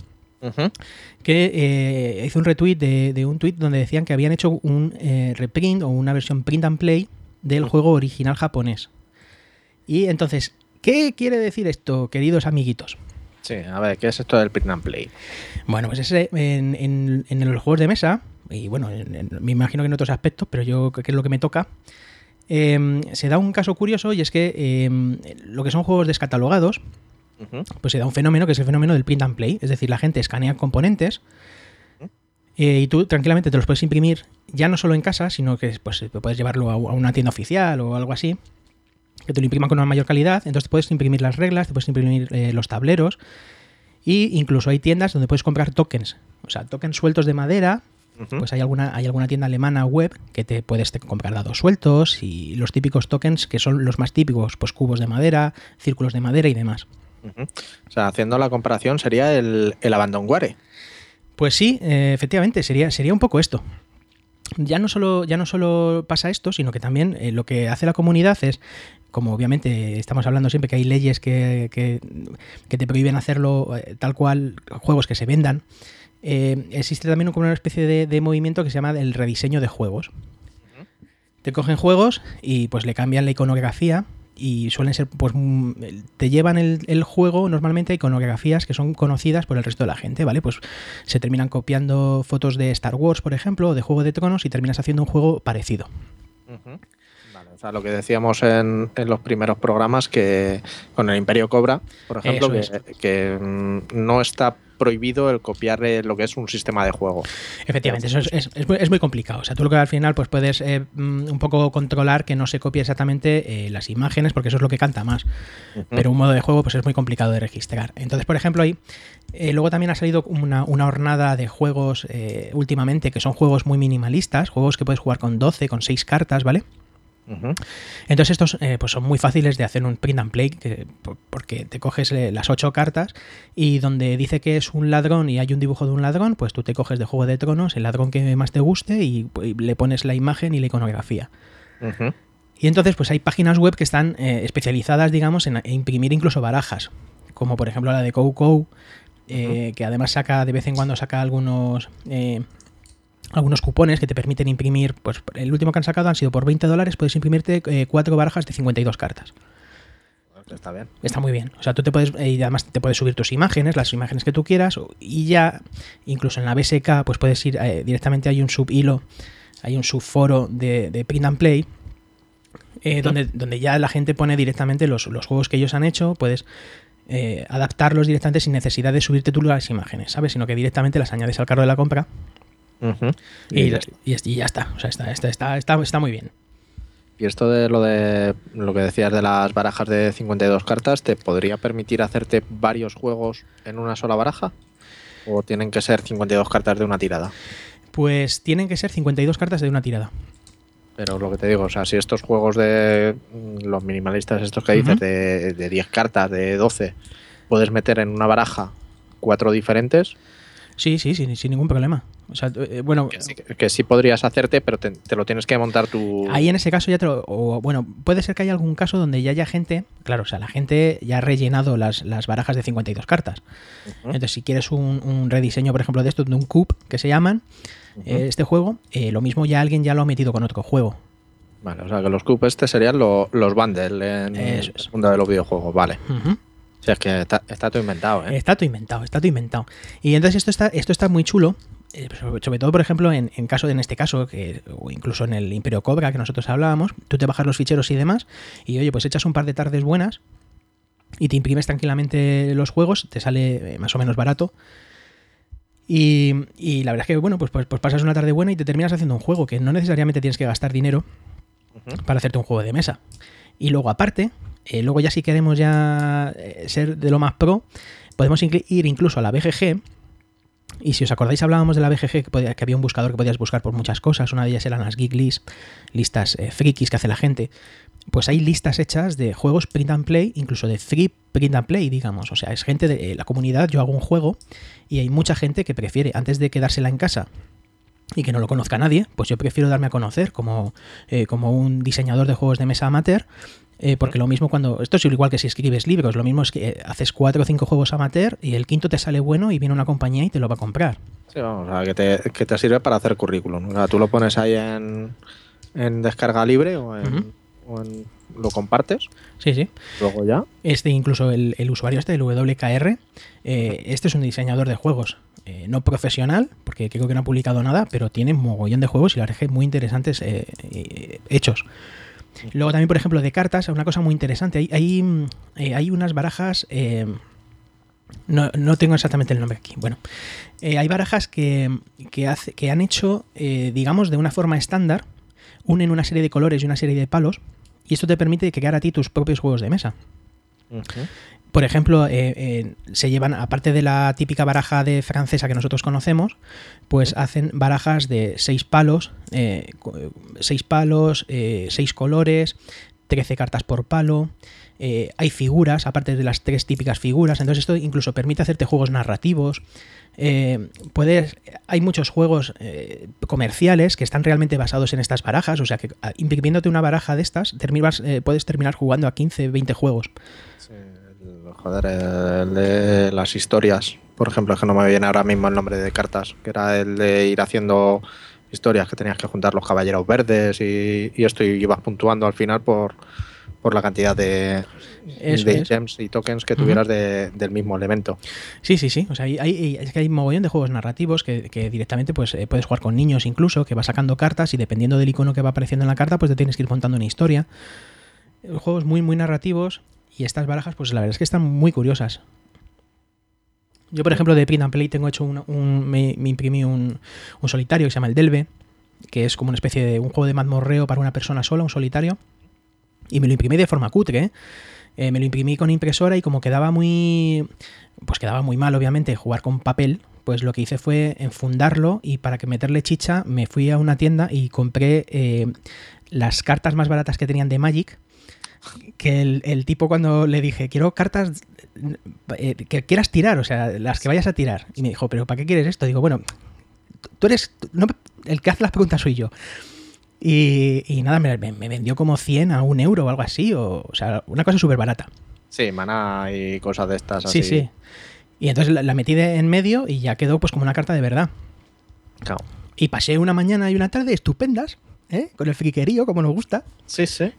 que eh, hizo un retweet de, de un tweet donde decían que habían hecho un eh, reprint o una versión print and play del juego original japonés. Y entonces, ¿qué quiere decir esto, queridos amiguitos? Sí, a ver, ¿qué es esto del print and play? Bueno, pues ese, en, en- en los juegos de mesa, y bueno, en- en- me imagino que en otros aspectos, pero yo que es lo que me toca, eh, se da un caso curioso y es que eh, lo que son juegos descatalogados, pues se da un fenómeno que es el fenómeno del print and play, es decir, la gente escanea componentes eh, y tú tranquilamente te los puedes imprimir ya no solo en casa, sino que pues, puedes llevarlo a, una tienda oficial o algo así, que te lo impriman con una mayor calidad, entonces puedes imprimir las reglas, te puedes imprimir eh, los tableros y incluso hay tiendas donde puedes comprar tokens, o sea, tokens sueltos de madera. Pues hay alguna, hay alguna tienda alemana web que te puedes comprar dados sueltos y los típicos tokens que son los más típicos, pues cubos de madera, círculos de madera y demás. O sea, haciendo la comparación sería el, el abandonware. Pues sí, eh, efectivamente, sería, sería un poco esto. Ya no solo, ya no solo pasa esto, sino que también eh, lo que hace la comunidad es, como obviamente estamos hablando siempre que hay leyes que, que- que te prohíben hacerlo eh, tal cual, juegos que se vendan, eh, existe también como una especie de, de movimiento que se llama el rediseño de juegos. Te cogen juegos y pues le cambian la iconografía y suelen ser, pues mm, te llevan el, el juego normalmente a iconografías que son conocidas por el resto de la gente, ¿vale? Pues se terminan copiando fotos de Star Wars, por ejemplo, o de Juego de Tronos y terminas haciendo un juego parecido. Vale, o sea, lo que decíamos en, en los primeros programas que con el Imperio Cobra, por ejemplo, que, mm, no está prohibido el copiar eh, lo que es un sistema de juego. Efectivamente, eso es, es- es muy, es muy complicado. O sea, tú lo que al final pues puedes eh, mm, un poco controlar que no se copie exactamente eh, las imágenes, porque eso es lo que canta más. Pero un modo de juego pues es muy complicado de registrar. Entonces, por ejemplo, ahí eh, luego también ha salido una, una hornada de juegos últimamente que son juegos muy minimalistas, juegos que puedes jugar con 12, con 6 cartas, ¿vale? Entonces estos eh, pues son muy fáciles de hacer un print and play que- por- porque te coges eh, las ocho cartas y donde dice que es un ladrón y hay un dibujo de un ladrón, pues tú te coges de Juego de Tronos el ladrón que más te guste y, y le pones la imagen y la iconografía. Y entonces pues hay páginas web que están eh, especializadas, digamos, en, en imprimir incluso barajas, como por ejemplo la de CoCo, eh, que además saca de vez en cuando saca algunos algunos cupones que te permiten imprimir, pues el último que han sacado han sido por 20 dólares, puedes imprimirte eh, cuatro barajas de 52 cartas. Está bien. Está muy bien. O sea, tú te puedes, eh, y además te puedes subir tus imágenes, las imágenes que tú quieras, y ya, incluso en la BSK, pues puedes ir eh, directamente, hay un subhilo, hay un subforo de, de print and play, eh, donde, donde ya la gente pone directamente los, los juegos que ellos han hecho, puedes adaptarlos directamente sin necesidad de subirte tú las imágenes, ¿sabes? Sino que directamente las añades al carro de la compra Y, Y, y, y ya está. O sea, está, está, está, está, está muy bien. y esto de lo de lo que decías de las barajas de 52 cartas, ¿te podría permitir hacerte varios juegos en una sola baraja? ¿O tienen que ser 52 cartas de una tirada? Pues tienen que ser 52 cartas de una tirada. Pero lo que te digo, o sea, si estos juegos de mm, los minimalistas, estos que dices, de, de 10 cartas, de 12, puedes meter en una baraja cuatro diferentes, Sí, sí, sin, sin ningún problema. O sea, eh, bueno, que sí, que sí podrías hacerte, pero te, te lo tienes que montar tú. Ahí en ese caso ya te lo, o, bueno, puede ser que haya algún caso donde ya haya gente, claro, o sea, la gente ya ha rellenado las, las barajas de 52 cartas. Entonces, si quieres un, un rediseño, por ejemplo, de esto, de un cube que se llaman, eh, este juego, eh, lo mismo ya alguien ya lo ha metido con otro juego. Vale, o sea, que los cubes este serían lo- los bundles en Eso el es. mundo de los videojuegos, vale. Ujú. O sea, es que está, está todo inventado, ¿eh? Está todo inventado, está todo inventado. Y entonces esto está, esto está muy chulo. eh, sobre todo, por ejemplo, en, en caso en este caso, que, o incluso en el Imperio Cobra que nosotros hablábamos, tú te bajas los ficheros y demás, y oye, pues echas un par de tardes buenas y te imprimes tranquilamente los juegos, te sale eh, más o menos barato. Y, y la verdad es que, bueno, pues, pues, pues pasas una tarde buena y te terminas haciendo un juego que no necesariamente tienes que gastar dinero para hacerte un juego de mesa. Y luego, aparte, eh, luego ya si queremos ya eh, ser de lo más pro, podemos ir incluso a la BGG. Y si os acordáis, hablábamos de la BGG, que, había un buscador que podías buscar por muchas cosas. Una de ellas eran las Geek List, listas eh, frikis que hace la gente. Pues hay listas hechas de juegos print and play, incluso de free print and play, digamos. O sea, es gente de la comunidad, yo hago un juego y hay mucha gente que prefiere, antes de quedársela en casa y que no lo conozca nadie, pues yo prefiero darme a conocer como, como un diseñador de juegos de mesa amateur. Eh, porque lo mismo cuando. Esto es igual que si escribes libros. Lo mismo es que eh, haces cuatro o cinco juegos amateur y el quinto te sale bueno y viene una compañía y te lo va a comprar. Sí, vamos, o sea, que te, que te sirve para hacer currículum. O sea, tú lo pones ahí en, en descarga libre o en, Ujú. o en- lo compartes, Sí, sí. luego ya. Este, incluso el, el usuario este del WKR, eh, este es un diseñador de juegos. eh, no profesional, porque creo que no ha publicado nada, pero tiene mogollón de juegos y la verdad es que muy interesantes hechos. Luego también, por ejemplo, de cartas, una cosa muy interesante. Hay, hay, mm, eh, hay unas barajas... eh, no, no tengo exactamente el nombre aquí. Bueno, eh, hay barajas que, que, hace- que han hecho, eh, digamos, de una forma estándar, unen una serie de colores y una serie de palos, y esto te permite crear a ti tus propios juegos de mesa. Por ejemplo, eh, eh, se llevan, aparte de la típica baraja de francesa que nosotros conocemos, pues hacen barajas de seis palos, eh, seis palos, seis colores, 13 cartas por palo. Eh, hay figuras, aparte de las tres típicas figuras. Entonces, esto incluso permite hacerte juegos narrativos. Eh, puedes, hay muchos juegos eh, comerciales que están realmente basados en estas barajas. O sea que a- imprimiéndote una baraja de estas, terminas, eh, puedes terminar jugando a 15, 20 juegos. Joder, el de las historias, por ejemplo, es que no me viene ahora mismo el nombre de cartas, que era el de ir haciendo historias que tenías que juntar los caballeros verdes y, y esto y ibas puntuando al final por, por la cantidad de, Eso de es. gems y tokens que tuvieras de- del mismo elemento. Sí, sí, sí. O sea, hay, hay- es que hay mogollón de juegos narrativos que, que directamente pues, eh, puedes jugar con niños incluso, que vas sacando cartas y dependiendo del icono que va apareciendo en la carta, pues te tienes que ir contando una historia. Eh, Juegos muy, muy narrativos y estas barajas, pues la verdad es que están muy curiosas. Yo, por ejemplo, de Print and Play tengo hecho un, un- me, me imprimí un, un solitario que se llama el Delve, que es como una especie de un juego de mazmorreo para una persona sola, un solitario. Y me lo imprimí de forma cutre, ¿eh? Eh, me lo imprimí con impresora y como quedaba muy pues quedaba muy mal obviamente jugar con papel pues lo que hice fue enfundarlo y para que meterle chicha me fui a una tienda y compré eh, las cartas más baratas que tenían de Magic que el, tipo cuando le dije quiero cartas que quieras tirar o sea las que vayas a tirar y me dijo pero ¿para qué quieres esto? digo bueno tú eres el que hace las preguntas soy yo y, y nada, me, me- vendió como 100 a un euro o algo así, o, o sea, una cosa súper barata. Sí, maná y cosas de estas así. Sí, sí. Y entonces la, la metí de- en medio y ya quedó pues como una carta de verdad. Claro. Y pasé una mañana y una tarde estupendas, ¿eh? con el friquerío, como nos gusta. Sí, sí.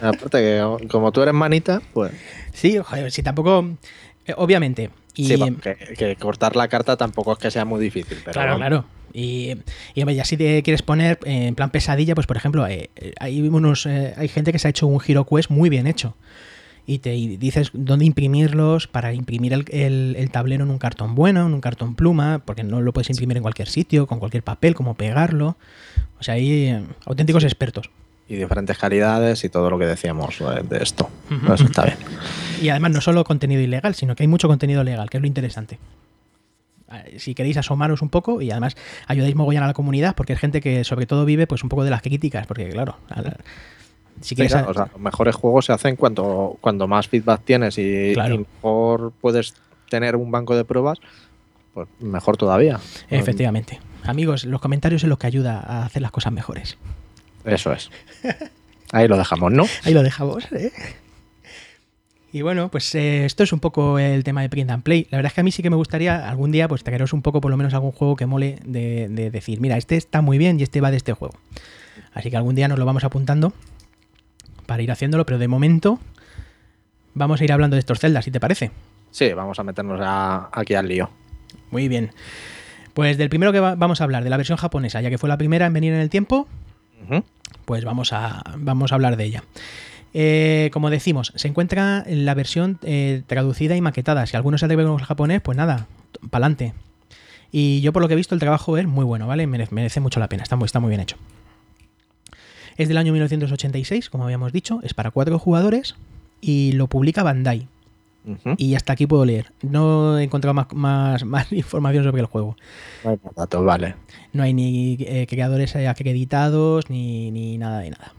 Aparte que como tú eres manita, pues... Sí, joder, si tampoco... eh, obviamente. Y, sí, que, que cortar la carta tampoco es que sea muy difícil. Pero claro, vamos. claro. Y, y ya si te quieres poner eh, en plan pesadilla, pues por ejemplo, eh, eh, hay unos hay gente que se ha hecho un Hero Quest muy bien hecho. Y te y dices dónde imprimirlos para imprimir el, el- el tablero en un cartón bueno, en un cartón pluma, porque no lo puedes imprimir en cualquier sitio, con cualquier papel, cómo pegarlo. O sea, hay auténticos expertos. Y diferentes calidades y todo lo que decíamos eh, de esto. Eso está bien. Y además no solo contenido ilegal, sino que hay mucho contenido legal, que es lo interesante. Eh, Si queréis asomaros un poco y además ayudáis mogollón a la comunidad, porque es gente que sobre todo vive pues un poco de las críticas, porque claro, al- si Sí, quieres... claro, o sea, los mejores juegos se hacen cuando, cuando más feedback tienes y, Claro. y mejor puedes tener un banco de pruebas, pues mejor todavía. Efectivamente. Amigos, los comentarios es lo que ayuda a hacer las cosas mejores. Eso es. Ahí lo dejamos, ¿no? Ahí lo dejamos, ¿eh? Y bueno, pues eh, esto es un poco el tema de Print and Play. La verdad es que a mí sí que me gustaría algún día pues traeros un poco por lo menos algún juego que mole de, de decir, mira, este está muy bien y este va de este juego. Así que algún día nos lo vamos apuntando para ir haciéndolo, pero de momento vamos a ir hablando de estos celdas, si te parece. Sí, vamos a meternos a- aquí al lío. Muy bien. Pues del primero que va- vamos a hablar, de la versión japonesa, ya que fue la primera en venir en el tiempo, Pues vamos a, vamos a hablar de ella. Eh, como decimos, se encuentra en la versión eh, traducida y maquetada. Si alguno se atreve con el japonés, pues nada, pa'lante. Y yo por lo que he visto el trabajo es muy bueno, ¿vale? Merece, merece mucho la pena, está muy, está muy bien hecho. Es del año 1986, como habíamos dicho, es para cuatro jugadores y lo publica Bandai. Y hasta aquí puedo leer. No he encontrado más, más, (laughs) más información sobre el juego. No hay datos, vale. No hay ni eh, creadores eh, acreditados ni, ni nada de nada.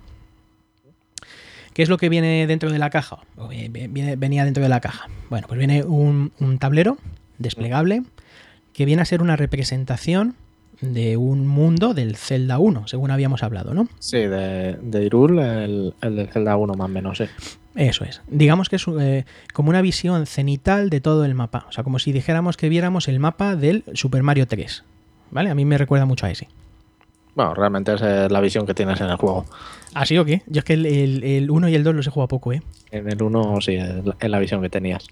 ¿Qué es lo que viene dentro de la caja? O viene- venía dentro de la caja. Bueno, pues viene un, un tablero desplegable que viene a ser una representación de un mundo del Zelda 1, según habíamos hablado, ¿no? Sí, de, de Hyrule, el, el del Zelda 1 más o menos, sí. Eso es. Digamos que es eh, como una visión cenital de todo el mapa. O sea, como si dijéramos que viéramos el mapa del Super Mario 3. ¿Vale? A mí me recuerda mucho a ese. Bueno, realmente es eh, la visión que tienes en el juego. ¿Así o qué? Yo es que el, el, el 1 y el 2 los he jugado poco, ¿eh? En el 1 sí, es la- es la visión que tenías.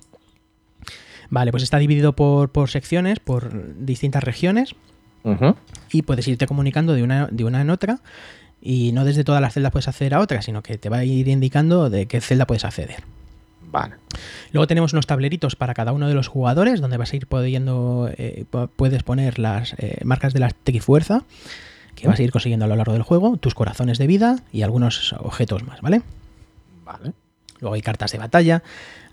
Vale, pues está dividido por, por secciones, por distintas regiones, Y puedes irte comunicando de una, de una en otra, y no desde todas las celdas puedes acceder a otra, sino que te va a ir indicando de qué celda puedes acceder. Vale. Luego tenemos unos tableritos para cada uno de los jugadores, donde vas a ir pudiendo, eh, pu- puedes poner las eh, marcas de la trifuerza, que vas a ir consiguiendo a lo largo del juego, tus corazones de vida y algunos objetos más, ¿vale? Vale. Luego hay cartas de batalla,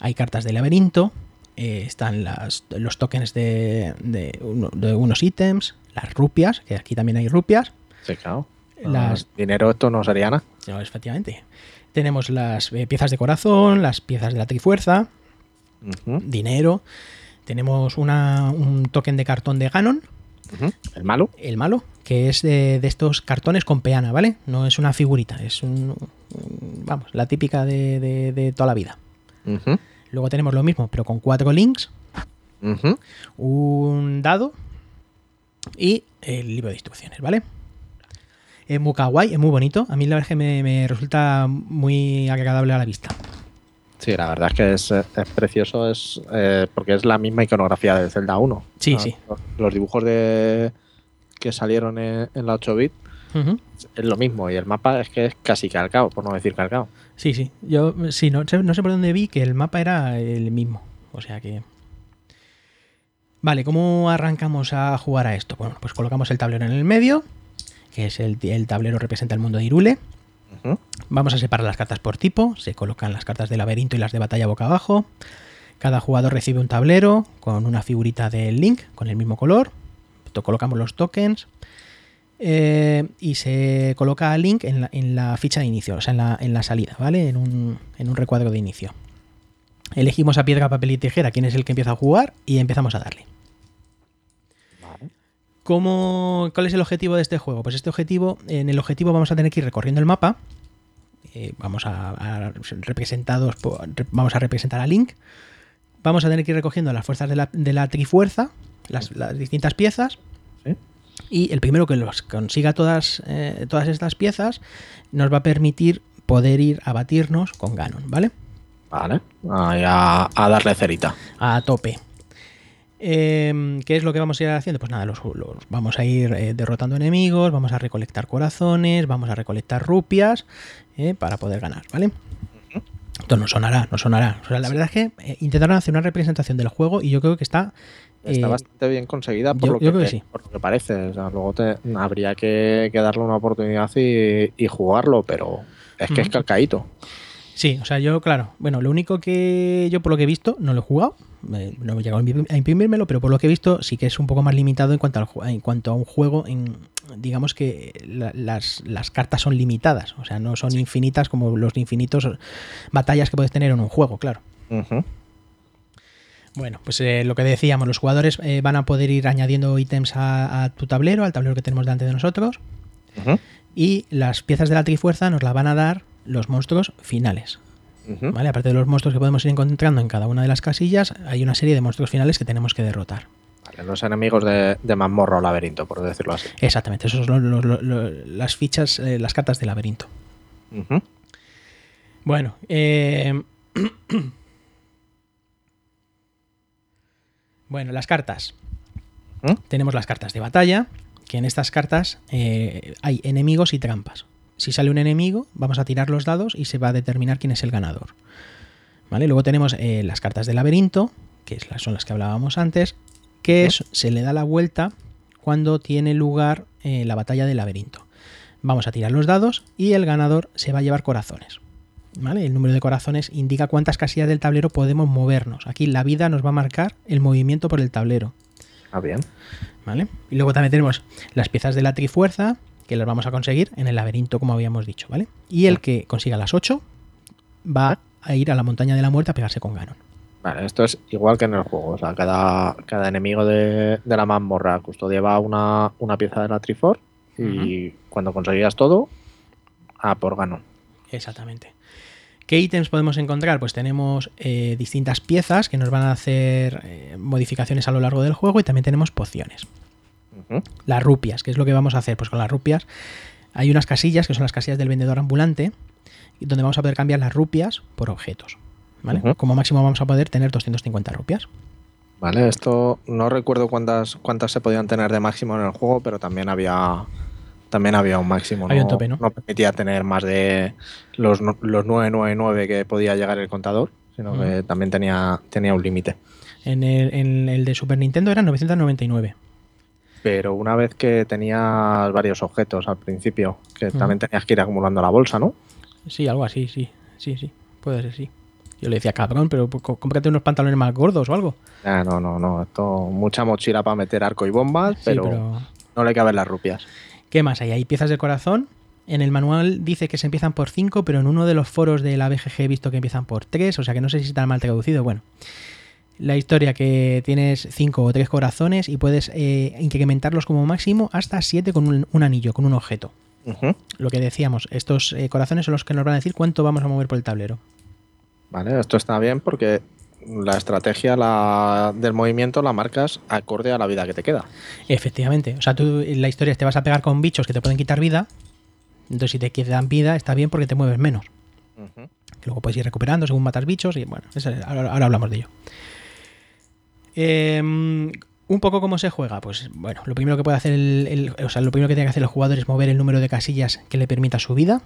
hay cartas de laberinto, eh, están las- los tokens de, de uno- de unos ítems, las rupias, que aquí también hay rupias, Sí, claro. las, Ah, Dinero esto no sería nada. no, efectivamente. Tenemos las eh, piezas de corazón, las piezas de la trifuerza, dinero. Tenemos una- un token de cartón de Ganon. El malo. el malo, que es de, de estos cartones con peana, ¿vale? No es una figurita, es un, un- vamos, la típica de, de- toda la vida. Luego tenemos lo mismo, pero con cuatro links, un dado y el libro de instrucciones, ¿vale? Es muy kawaii, es muy bonito. A mí la verdad es que me, me resulta muy agradable a la vista. Sí, la verdad es que es, es precioso, es eh, porque es la misma iconografía del Zelda 1. Sí, sí. Los, los dibujos de que salieron en, en la 8 es lo mismo y el mapa es que es casi calcado, por no decir calcado. Sí, sí. Yo sí, no, sé- no sé por dónde vi que el mapa era el mismo. O sea que. Vale, ¿cómo arrancamos a jugar a esto? Bueno, pues colocamos el tablero en el medio, que es el, el tablero representa el mundo de Irule. Vamos a separar las cartas por tipo. Se colocan las cartas de laberinto y las de batalla boca abajo. Cada jugador recibe un tablero con una figurita del Link con el mismo color. Colocamos los tokens. Eh, y se coloca a Link en la, en la ficha de inicio, o sea, en la, en la salida, ¿vale? En un, en un recuadro de inicio. Elegimos a piedra, papel y tijera quién es el que empieza a jugar y empezamos a darle. ¿Cómo, ¿Cuál es el objetivo de este juego? Pues este objetivo, en el objetivo vamos a tener que ir recorriendo el mapa. eh, vamos a, a representados por- vamos a representar a Link. Vamos a tener que ir recogiendo las fuerzas de la, de la trifuerza, las, las distintas piezas. Y el primero que los consiga todas, eh, todas estas piezas nos va a permitir poder ir a batirnos con Ganon, ¿vale? Vale. A, a darle cerita. a tope. Eh, ¿Qué es lo que vamos a ir haciendo? Pues nada, los, los- vamos a ir eh, derrotando enemigos, vamos a recolectar corazones, vamos a recolectar rupias eh, para poder ganar, ¿vale? Esto no sonará, no sonará. O sea, la verdad es que intentaron hacer una representación del juego y yo creo que está... Está eh, bastante bien conseguida por, yo- lo, que, creo que sí. por lo que parece. O sea, luego te, habría que, que darle una oportunidad y, y jugarlo, pero es que es calcaíto. Sí, o sea, yo, claro, bueno, lo único que yo por lo que he visto, no lo he jugado, eh, no he llegado a imprim- a imprimírmelo, pero por lo que he visto sí que es un poco más limitado en cuanto, al, en cuanto a un juego, en, digamos que la- las, las cartas son limitadas, o sea, no son infinitas como los infinitos batallas que puedes tener en un juego, claro. Ujú. Bueno, pues eh, lo que decíamos, los jugadores eh, van a poder ir añadiendo ítems a, a tu tablero, al tablero que tenemos delante de nosotros, y las piezas de la trifuerza nos la van a dar los monstruos finales. ¿Vale? Aparte de los monstruos que podemos ir encontrando en cada una de las casillas, hay una serie de monstruos finales que tenemos que derrotar. Vale, los enemigos de, de mazmorra o laberinto, por decirlo así. Exactamente, esos son los- los- los- las fichas, eh, las cartas de laberinto. Bueno, eh, (clears throat) bueno, las cartas. ¿Mm? Tenemos las cartas de batalla, que en estas cartas eh, hay enemigos y trampas. Si sale un enemigo, vamos a tirar los dados y se va a determinar quién es el ganador. ¿Vale? Luego tenemos eh, las cartas de laberinto, que son las que hablábamos antes, que es- se le da la vuelta cuando tiene lugar eh, la batalla del laberinto. Vamos a tirar los dados y el ganador se va a llevar corazones. ¿Vale? El número de corazones indica cuántas casillas del tablero podemos movernos. Aquí la vida nos va a marcar el movimiento por el tablero. Ah, bien. ¿Vale? Y luego también tenemos las piezas de la trifuerza, que las vamos a conseguir en el laberinto, como habíamos dicho, ¿vale? Y el que consiga las 8 va a ir a la montaña de la muerte a pegarse con Ganon. Vale, esto es igual que en el juego. O sea, cada, cada enemigo de, de la mazmorra custodiaba una, una pieza de la Trifor y cuando conseguías todo, a por Ganon. Exactamente. ¿Qué ítems podemos encontrar? Pues tenemos eh, distintas piezas que nos van a hacer eh, modificaciones a lo largo del juego y también tenemos pociones. Las rupias, ¿qué es lo que vamos a hacer? Pues con las rupias hay unas casillas que son las casillas del vendedor ambulante donde vamos a poder cambiar las rupias por objetos. ¿vale? Como máximo vamos a poder tener 250 rupias. Vale, esto no recuerdo cuántas, cuántas se podían tener de máximo en el juego, pero también había también había un máximo. Había un tope, ¿no? permitía tener más de los, no- los 999 que podía llegar el contador, sino que también tenía, tenía un límite. En el, en el de Super Nintendo eran 999. Pero una vez que tenías varios objetos al principio, que también tenías que ir acumulando la bolsa, ¿no? Sí, algo así, sí. Sí, sí. Puede ser, sí. Yo le decía, cabrón, pero có- cómprate unos pantalones más gordos o algo. Ah, no, no, no. Esto, mucha mochila para meter arco y bombas, Sí, pero, pero no le caben las rupias. ¿Qué más hay? Hay piezas de corazón. En el manual dice que se empiezan por 5, pero en uno de los foros de la BGG he visto que empiezan por 3, o sea que no sé si está mal traducido. Bueno, la historia que tienes 5 o 3 corazones y puedes eh, incrementarlos como máximo hasta 7 con un, un anillo, con un objeto. Lo que decíamos, estos eh, corazones son los que nos van a decir cuánto vamos a mover por el tablero. Vale, esto está bien porque la estrategia la, del movimiento la marcas acorde a la vida que te queda. Efectivamente, o sea, tú en la historia te vas a pegar con bichos que te pueden quitar vida. Entonces, si te quedan vida, está bien porque te mueves menos. Que luego puedes ir recuperando según matas bichos y bueno, eso- ahora, ahora hablamos de ello. Em, un poco cómo se juega, pues bueno, lo primero que puede hacer el, el- o sea, lo primero que tiene que hacer el jugador es mover el número de casillas que le permita su vida,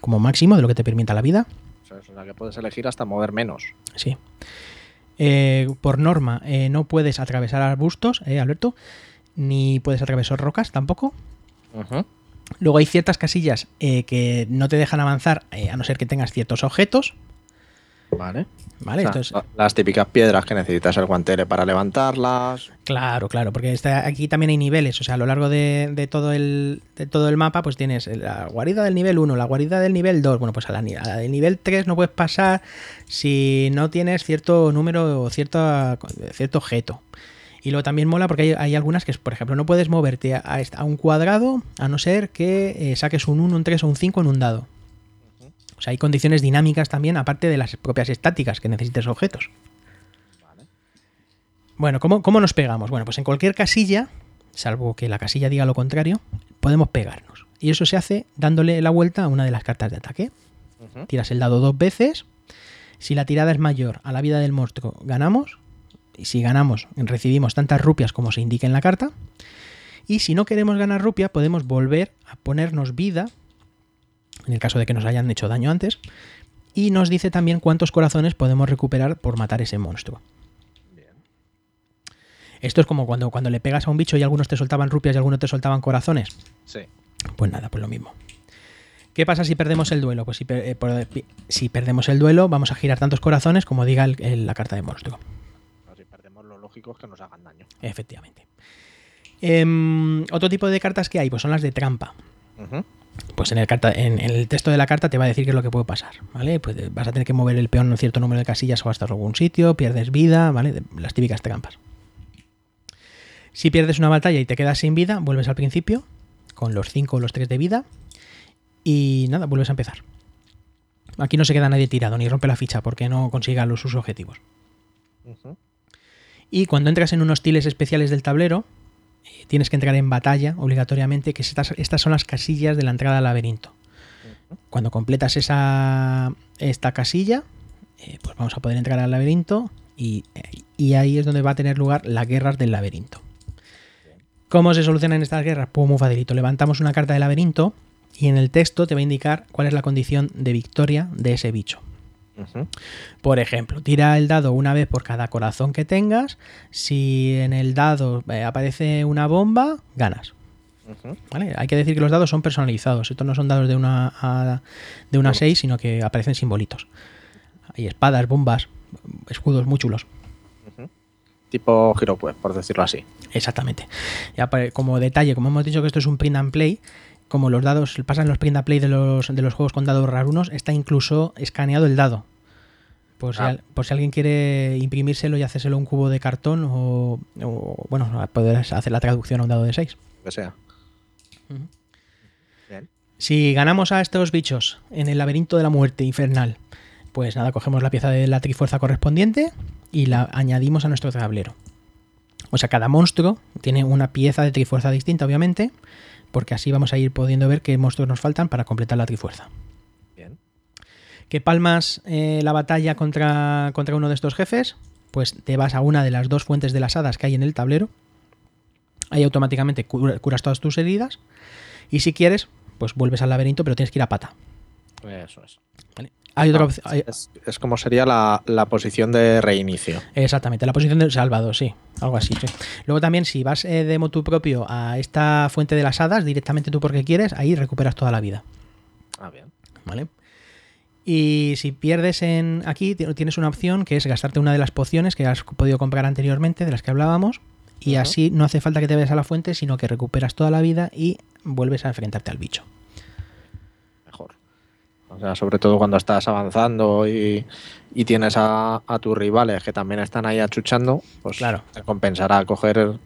como máximo de lo que te permita la vida. O sea, es la que puedes elegir hasta mover menos. Sí. Eh, por norma, eh, no puedes atravesar arbustos, eh, Alberto, ni puedes atravesar rocas tampoco. Luego hay ciertas casillas eh, que no te dejan avanzar eh, a no ser que tengas ciertos objetos. Vale. Las típicas piedras que necesitas el guantele para levantarlas. Claro, claro, porque está, aquí también hay niveles, o sea, a lo largo de, de todo el, de todo el mapa, pues tienes la guarida del nivel 1, la guarida del nivel 2, bueno, pues a la, ni- a la del nivel 3 no puedes pasar si no tienes cierto número o cierto, cierto objeto. Y luego también mola porque hay, hay algunas que, por ejemplo, no puedes moverte a un cuadrado a no ser que eh, saques un 1, un 3 o un 5 en un dado. O sea, hay condiciones dinámicas también, aparte de las propias estáticas que necesites objetos. Bueno, ¿cómo, ¿cómo nos pegamos? Bueno, pues en cualquier casilla, salvo que la casilla diga lo contrario, podemos pegarnos. Y eso se hace dándole la vuelta a una de las cartas de ataque. Tiras el dado dos veces. Si la tirada es mayor a la vida del monstruo, ganamos. Y si ganamos, recibimos tantas rupias como se indica en la carta. Y si no queremos ganar rupia, podemos volver a ponernos vida, en el caso de que nos hayan hecho daño antes. Y nos dice también cuántos corazones podemos recuperar por matar ese monstruo. Esto es como cuando, cuando le pegas a un bicho y algunos te soltaban rupias y algunos te soltaban corazones. Sí. Pues nada, pues lo mismo. ¿Qué pasa si perdemos el duelo? Pues si, per- eh, por- si perdemos el duelo, vamos a girar tantos corazones como diga el- el- la carta de monstruo. Si perdemos lo lógico es que nos hagan daño. Efectivamente. Em, otro tipo de cartas que hay, pues son las de trampa. Pues en el, carta, en, en el texto de la carta te va a decir qué es lo que puede pasar, ¿vale? Pues eh, vas a tener que mover el peón en un cierto número de casillas o hasta algún sitio, pierdes vida, ¿vale? Las típicas trampas. Si pierdes una batalla y te quedas sin vida, vuelves al principio, con los 5 o los 3 de vida, y nada, vuelves a empezar. Aquí no se queda nadie tirado, ni rompe la ficha porque no consiga los sus objetivos. Y cuando entras en unos tiles especiales del tablero, eh, tienes que entrar en batalla obligatoriamente, que estas, estas son las casillas de la entrada al laberinto. Cuando completas esa, esta casilla, eh, pues vamos a poder entrar al laberinto y, eh, y ahí es donde va a tener lugar las guerras del laberinto. ¿Cómo se solucionan estas guerras? Pues muy facilito. Levantamos una carta del laberinto y en el texto te va a indicar cuál es la condición de victoria de ese bicho. Por ejemplo, tira el dado una vez por cada corazón que tengas. Si en el dado eh, aparece una bomba, ganas. Hay que decir que los dados son personalizados. Estos no son dados de una a, de una a 6, sino que aparecen simbolitos. Hay espadas, bombas, escudos muy chulos. Tipo HeroQuest, por decirlo así. Exactamente. Ya pa- como detalle, como hemos dicho que esto es un print and play, como los dados pasan los print and play de los, de los juegos con dados rarunos, está incluso escaneado el dado. Por si, Ah. al- por si alguien quiere imprimírselo y hacérselo un cubo de cartón o, o, bueno, poder hacer la traducción a un dado de 6. Lo que sea. Bien. Si ganamos a estos bichos en el laberinto de la muerte infernal, pues nada, cogemos la pieza de la trifuerza correspondiente y la añadimos a nuestro tablero. O sea, cada monstruo tiene una pieza de trifuerza distinta, obviamente, porque así vamos a ir pudiendo ver qué monstruos nos faltan para completar la trifuerza. Bien. ¿Que palmas eh, la batalla contra, contra uno de estos jefes? Pues te vas a una de las dos fuentes de las hadas que hay en el tablero. Ahí automáticamente cura- curas todas tus heridas. Y si quieres, pues vuelves al laberinto, pero tienes que ir a pata. Eso es. ¿vale? Hay otra opción. hay- es, es como sería la, la posición de reinicio. Exactamente, la posición de salvado, sí. Algo así, sí. Luego también, si vas eh, de motu propio a esta fuente de las hadas, directamente tú porque quieres, ahí recuperas toda la vida. Ah, bien. ¿Vale? Y si pierdes en aquí, ti- tienes una opción que es gastarte una de las pociones que has podido comprar anteriormente, de las que hablábamos, y así no hace falta que te vayas a la fuente, sino que recuperas toda la vida y vuelves a enfrentarte al bicho. O sea, sobre todo cuando estás avanzando y, y tienes a, a tus rivales que también están ahí achuchando, pues Claro. te compensará coger,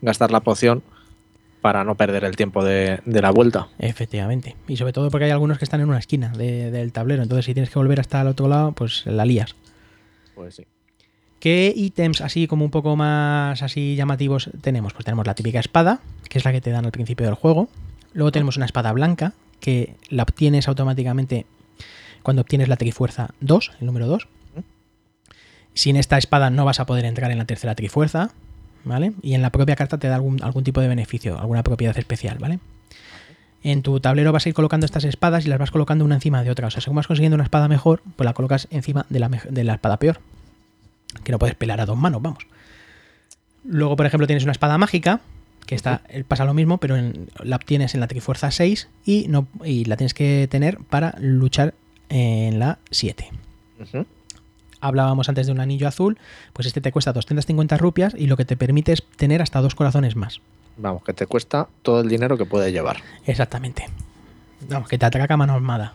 gastar la poción para no perder el tiempo de, de la vuelta. Efectivamente. Y sobre todo porque hay algunos que están en una esquina de- del tablero, entonces si tienes que volver hasta el otro lado, pues la lías. Pues sí. ¿Qué ítems así como un poco más así llamativos tenemos? Pues tenemos la típica espada, que es la que te dan al principio del juego. Luego tenemos una espada blanca, que la obtienes automáticamente cuando obtienes la trifuerza 2, el número 2. Sin esta espada no vas a poder entrar en la tercera trifuerza, ¿vale? Y en la propia carta te da algún, algún tipo de beneficio, alguna propiedad especial, ¿vale? En tu tablero vas a ir colocando estas espadas y las vas colocando una encima de otra. O sea, según vas consiguiendo una espada mejor, pues la colocas encima de la, de la espada peor que no puedes pelar a dos manos, vamos. Luego, por ejemplo, tienes una espada mágica, que está, eh, pasa lo mismo, pero en- la obtienes en la Trifuerza 6 y, no, y la tienes que tener para luchar en la 7. Ujú. Hablábamos antes de un anillo azul, pues este te cuesta 250 rupias y lo que te permite es tener hasta dos corazones más. Vamos, que te cuesta todo el dinero que puedes llevar. Exactamente. Vamos, que te atraca mano armada.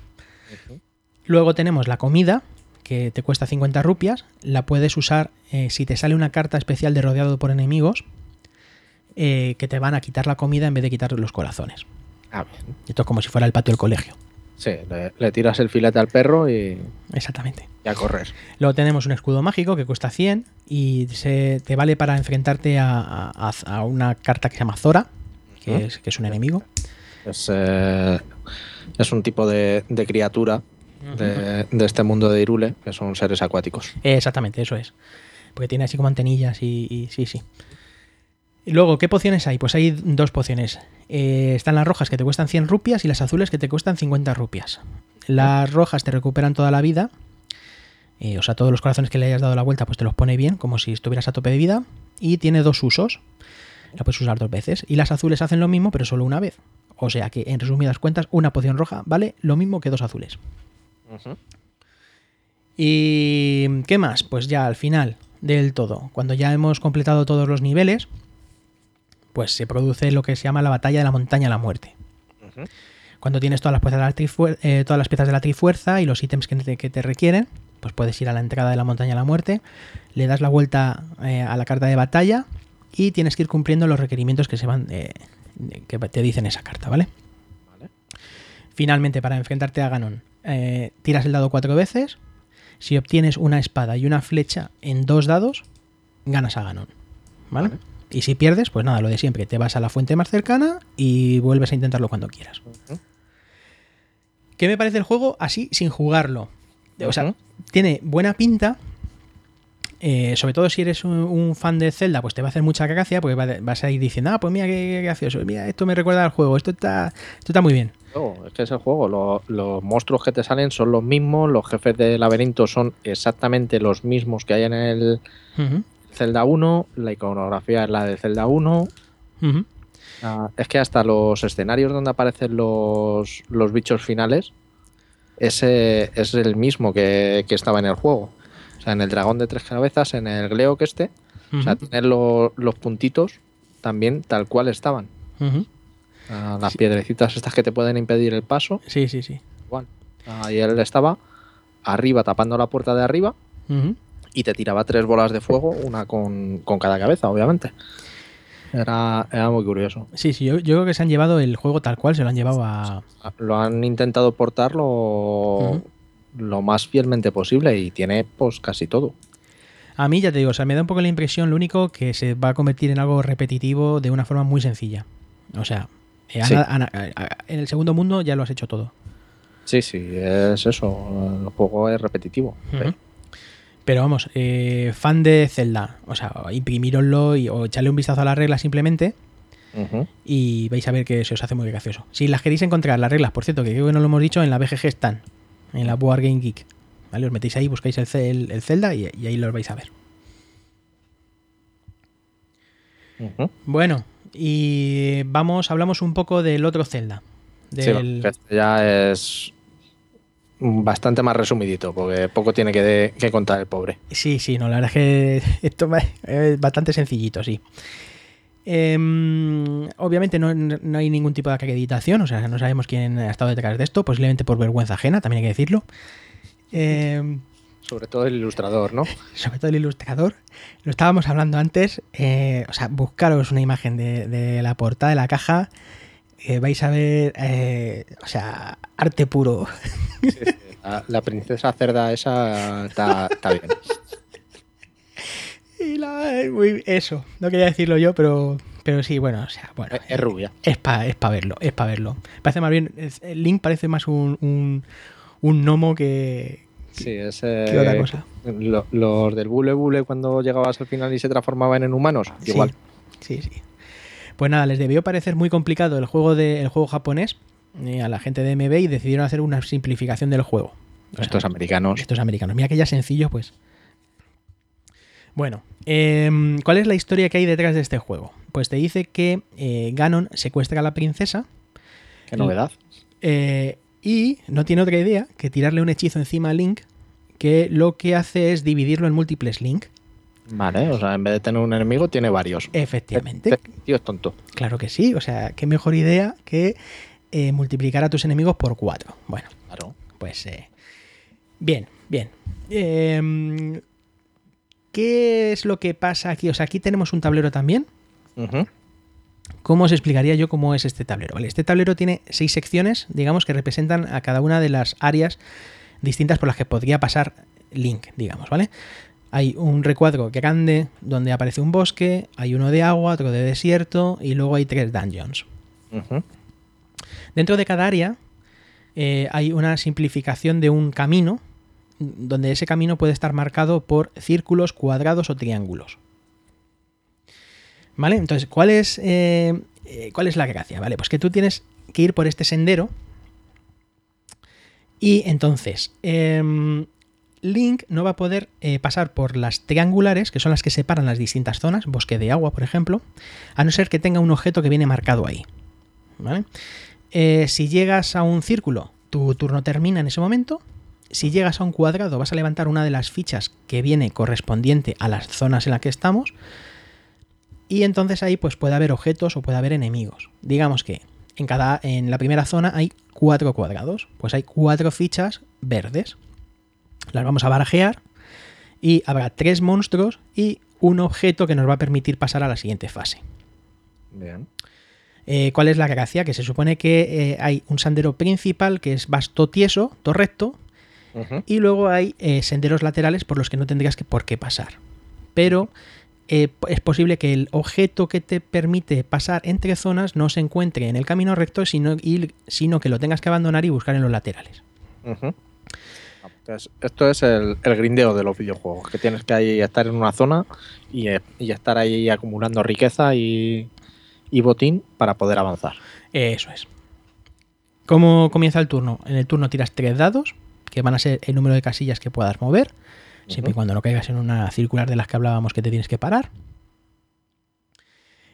Luego tenemos la comida, que te cuesta 50 rupias. La puedes usar eh, si te sale una carta especial de rodeado por enemigos, eh, que te van a quitar la comida en vez de quitar los corazones. Ah, bien. Esto es como si fuera el patio del colegio. Sí, le, le tiras el filete al perro y, Exactamente. y a correr. Luego tenemos un escudo mágico que cuesta 100 y se, te vale para enfrentarte a, a- a una carta que se llama Zora, que, es, que es un enemigo. Es, eh, es un tipo de, de criatura de, de este mundo de Irule, que son seres acuáticos. Exactamente, eso es. Porque tiene así como antenillas y, y sí, sí. Y luego, ¿qué pociones hay? Pues hay dos pociones. Eh, están las rojas que te cuestan 100 rupias y las azules que te cuestan 50 rupias. Las rojas te recuperan toda la vida. eh, o sea, todos los corazones que le hayas dado la vuelta, pues te los pone bien, como si estuvieras a tope de vida. Y tiene dos usos. La puedes usar dos veces. Y las azules hacen lo mismo, pero solo una vez. O sea que, en resumidas cuentas, una poción roja vale lo mismo que dos azules. ¿Y qué más? Pues ya al final del todo, cuando ya hemos completado todos los niveles, pues se produce lo que se llama la batalla de la montaña de la muerte. Cuando tienes todas las, piezas de la trifuer- eh, todas las piezas de la trifuerza y los ítems que te, que te requieren, pues puedes ir a la entrada de la montaña de la muerte, le das la vuelta eh, a la carta de batalla y tienes que ir cumpliendo los requerimientos que se van eh, que te dicen esa carta, ¿vale? Finalmente, para enfrentarte a Ganon, eh, tiras el dado cuatro veces. Si obtienes una espada y una flecha en dos dados, ganas a Ganon. ¿Vale? Y si pierdes, pues nada, lo de siempre. Te vas a la fuente más cercana y vuelves a intentarlo cuando quieras. ¿Qué me parece el juego así sin jugarlo? O sea, tiene buena pinta. eh, sobre todo si eres un, un fan de Zelda, pues te va a hacer mucha gracia, porque va- vas a ir diciendo, ah, pues mira qué, qué gracioso, mira, esto me recuerda al juego, esto está, esto está muy bien. No, es que es el juego. Lo- los monstruos que te salen son los mismos, los jefes de laberinto son exactamente los mismos que hay en el Zelda 1, la iconografía es la de Zelda 1. ujú. Ah, es que hasta los escenarios donde aparecen los, los bichos finales, ese es el mismo que, que estaba en el juego. O sea, en el dragón de tres cabezas, en el Gleo que este, o sea, lo- los puntitos también tal cual estaban. Ah, las piedrecitas estas que te pueden impedir el paso, Sí, sí, sí. igual. Ahí él estaba arriba tapando la puerta de arriba. Y te tiraba tres bolas de fuego, una con, con cada cabeza, obviamente. Era, era muy curioso. Sí, sí, yo, yo creo que se han llevado el juego tal cual, se lo han llevado a... Lo han intentado portar lo, más fielmente posible y tiene pues casi todo. A mí ya te digo, o sea, me da un poco la impresión, lo único que se va a convertir en algo repetitivo de una forma muy sencilla. O sea, eh, Sí. ana- ana- a- a- en el segundo mundo ya lo has hecho todo. Sí, sí, es eso. El juego es repetitivo. Pero vamos, eh, fan de Zelda, o sea, imprimíroslo y, o echarle un vistazo a las reglas simplemente y vais a ver que se os hace muy gracioso. Si las queréis encontrar, las reglas, por cierto, que creo que no lo hemos dicho, en la BGG están, en la Board Game Geek. ¿Vale? Os metéis ahí, buscáis el, el- el Zelda y, y ahí los vais a ver. Bueno, y vamos, hablamos un poco del otro Zelda. Del, este ya es bastante más resumidito, porque poco tiene que, de- que contar el pobre. Sí, sí, no, la verdad es que (laughs) esto es bastante sencillito, sí. Em, obviamente no, no hay ningún tipo de acreditación, o sea, no sabemos quién ha estado detrás de esto, posiblemente por vergüenza ajena, también hay que decirlo. Em, Sobre todo el ilustrador, ¿no? (laughs) sobre todo el ilustrador. Lo estábamos hablando antes, eh, o sea, buscaros una imagen de, de la portada de la caja, eh, vais a ver, eh, o sea, arte puro. La, la princesa cerda esa está, bien. Y la- muy- eso, no quería decirlo yo, pero, pero sí, bueno, o sea, bueno. Es, es rubia. Es para es pa verlo, es para verlo. Parece más bien, es- Link parece más un, un, un gnomo que, Sí, es. que otra eh, cosa. lo- los del Bule Bule cuando llegabas al final y se transformaban en humanos, Sí, igual. Sí, sí. Pues nada, les debió parecer muy complicado el juego de, el juego japonés eh, a la gente de MB y decidieron hacer una simplificación del juego. Estos americanos. estos americanos. Mira que ya sencillo, pues. Bueno, em, ¿cuál es la historia que hay detrás de este juego? Pues te dice que eh, Ganon secuestra a la princesa Qué novedad. eh, y no tiene otra idea que tirarle un hechizo encima a Link que lo que hace es dividirlo en múltiples Link. Vale, o sea, en vez de tener un enemigo, tiene varios. Efectivamente. Este tío es tonto. Claro que sí. O sea, qué mejor idea que eh, multiplicar a tus enemigos por cuatro. Bueno, Claro. pues eh, bien, bien. Em, ¿Qué es lo que pasa aquí? O sea, aquí tenemos un tablero también. ¿Cómo os explicaría yo cómo es este tablero? Vale, este tablero tiene seis secciones, digamos, que representan a cada una de las áreas distintas por las que podría pasar Link, digamos, ¿vale? Hay un recuadro grande donde aparece un bosque, hay uno de agua, otro de desierto y luego hay tres dungeons. Dentro de cada área eh, hay una simplificación de un camino, donde ese camino puede estar marcado por círculos, cuadrados o triángulos. ¿Vale? Entonces, ¿cuál es, eh, eh, ¿cuál es la gracia? Vale, pues que tú tienes que ir por este sendero. Y entonces, em, Link no va a poder eh, pasar por las triangulares, que son las que separan las distintas zonas, bosque de agua, por ejemplo, a no ser que tenga un objeto que viene marcado ahí. ¿Vale? Eh, si llegas a un círculo, tu turno termina en ese momento. Si llegas a un cuadrado, vas a levantar una de las fichas que viene correspondiente a las zonas en las que estamos. Y entonces ahí pues puede haber objetos o puede haber enemigos. Digamos que en, cada, en la primera zona hay cuatro cuadrados. Pues hay cuatro fichas verdes. Las vamos a barajear. Y habrá tres monstruos y un objeto que nos va a permitir pasar a la siguiente fase. Bien. Eh, ¿Cuál es la gracia? Que se supone que eh, hay un sendero principal que es vasto tieso, todo recto, y luego hay eh, senderos laterales por los que no tendrías que por qué pasar. Pero es posible que el objeto que te permite pasar entre zonas no se encuentre en el camino recto, sino, y- sino que lo tengas que abandonar y buscar en los laterales. Es- esto es el, el grindeo de los videojuegos, que tienes que ahí estar en una zona y, eh, y estar ahí acumulando riqueza y, y botín para poder avanzar. Eso es. ¿Cómo comienza el turno? En el turno tiras tres dados, que van a ser el número de casillas que puedas mover, siempre y cuando no caigas en una circular de las que hablábamos que te tienes que parar.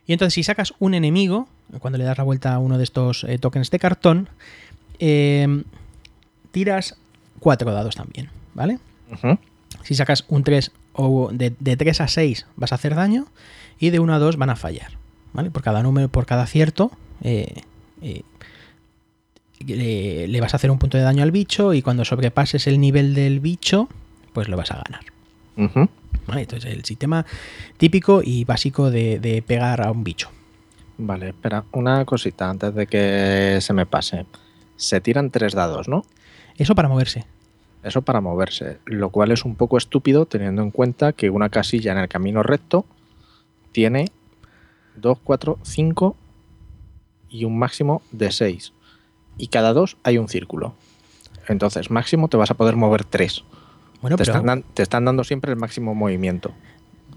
Y entonces, si sacas un enemigo, cuando le das la vuelta a uno de estos eh, tokens de cartón, eh, tiras cuatro dados también, ¿vale? Si sacas un 3 o de, de 3 a 6 vas a hacer daño y de 1 a 2 van a fallar. ¿Vale? Por cada número, por cada acierto, eh, eh, le, le vas a hacer un punto de daño al bicho y cuando sobrepases el nivel del bicho, pues lo vas a ganar. ¿Vale? Entonces, el sistema típico y básico de, de pegar a un bicho. Vale, espera, una cosita antes de que se me pase. Se tiran tres dados, ¿no? Eso para moverse. Eso para moverse, lo cual es un poco estúpido teniendo en cuenta que una casilla en el camino recto tiene 2, 4, 5 y un máximo de 6. Y cada dos hay un círculo. Entonces, máximo te vas a poder mover 3. Bueno, te, pero, están dan- te están dando siempre el máximo movimiento.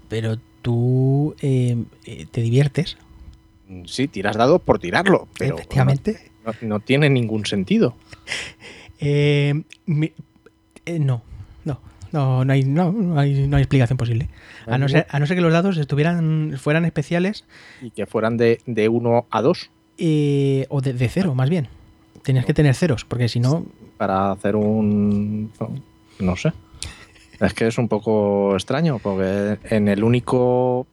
pero tú eh, eh, te diviertes, Sí, tiras dados por tirarlo, pero efectivamente. no, no tiene ningún sentido. (laughs) Eh, mi- eh, no, no, no, no hay, no, no hay, no hay explicación posible. A no, ser, a no ser que los dados estuvieran, fueran especiales Y que fueran de, de 1 a 2 eh, o de, de cero, más bien. Tenías que tener ceros, porque si no, para hacer un... No sé. Es que es un poco extraño, porque en el único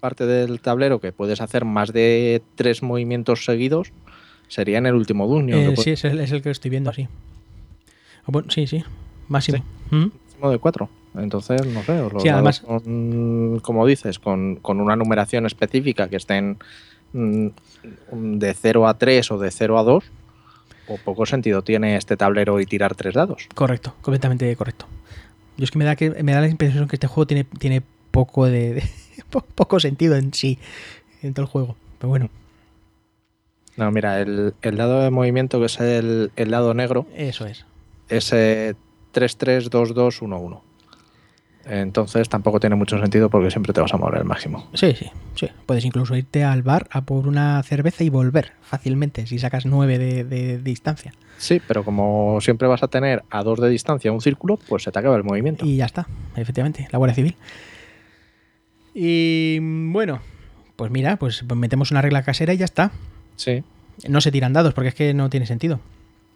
parte del tablero que puedes hacer más de tres movimientos seguidos sería en el último dungeon. eh, sí, es el, es el que estoy viendo, sí. Ah, Bueno, sí, sí, máximo. ¿Mm? máximo de cuatro. Entonces, no sé, los Sí, además- con- como dices, con, con una numeración específica que estén mm, de 0 a 3 o de 0 a 2, o poco sentido tiene este tablero y tirar tres dados. Correcto, completamente correcto. Yo es que me da que me da la impresión que este juego tiene, tiene poco de, de- (laughs) po- poco sentido en sí, en todo el juego. Pero bueno, No, mira, el, el dado de movimiento, que es el, el dado negro, eso es. es eh, 3-3-2-2-1-1. Entonces tampoco tiene mucho sentido porque siempre te vas a mover el máximo. Sí, sí, sí. Puedes incluso irte al bar a por una cerveza y volver fácilmente si sacas 9 de, de distancia. Sí, pero como siempre vas a tener a 2 de distancia un círculo, pues se te acaba el movimiento. Y ya está, efectivamente, la Guardia Civil. Y bueno, pues mira, pues metemos una regla casera y ya está. Sí, No se tiran dados porque es que no tiene sentido.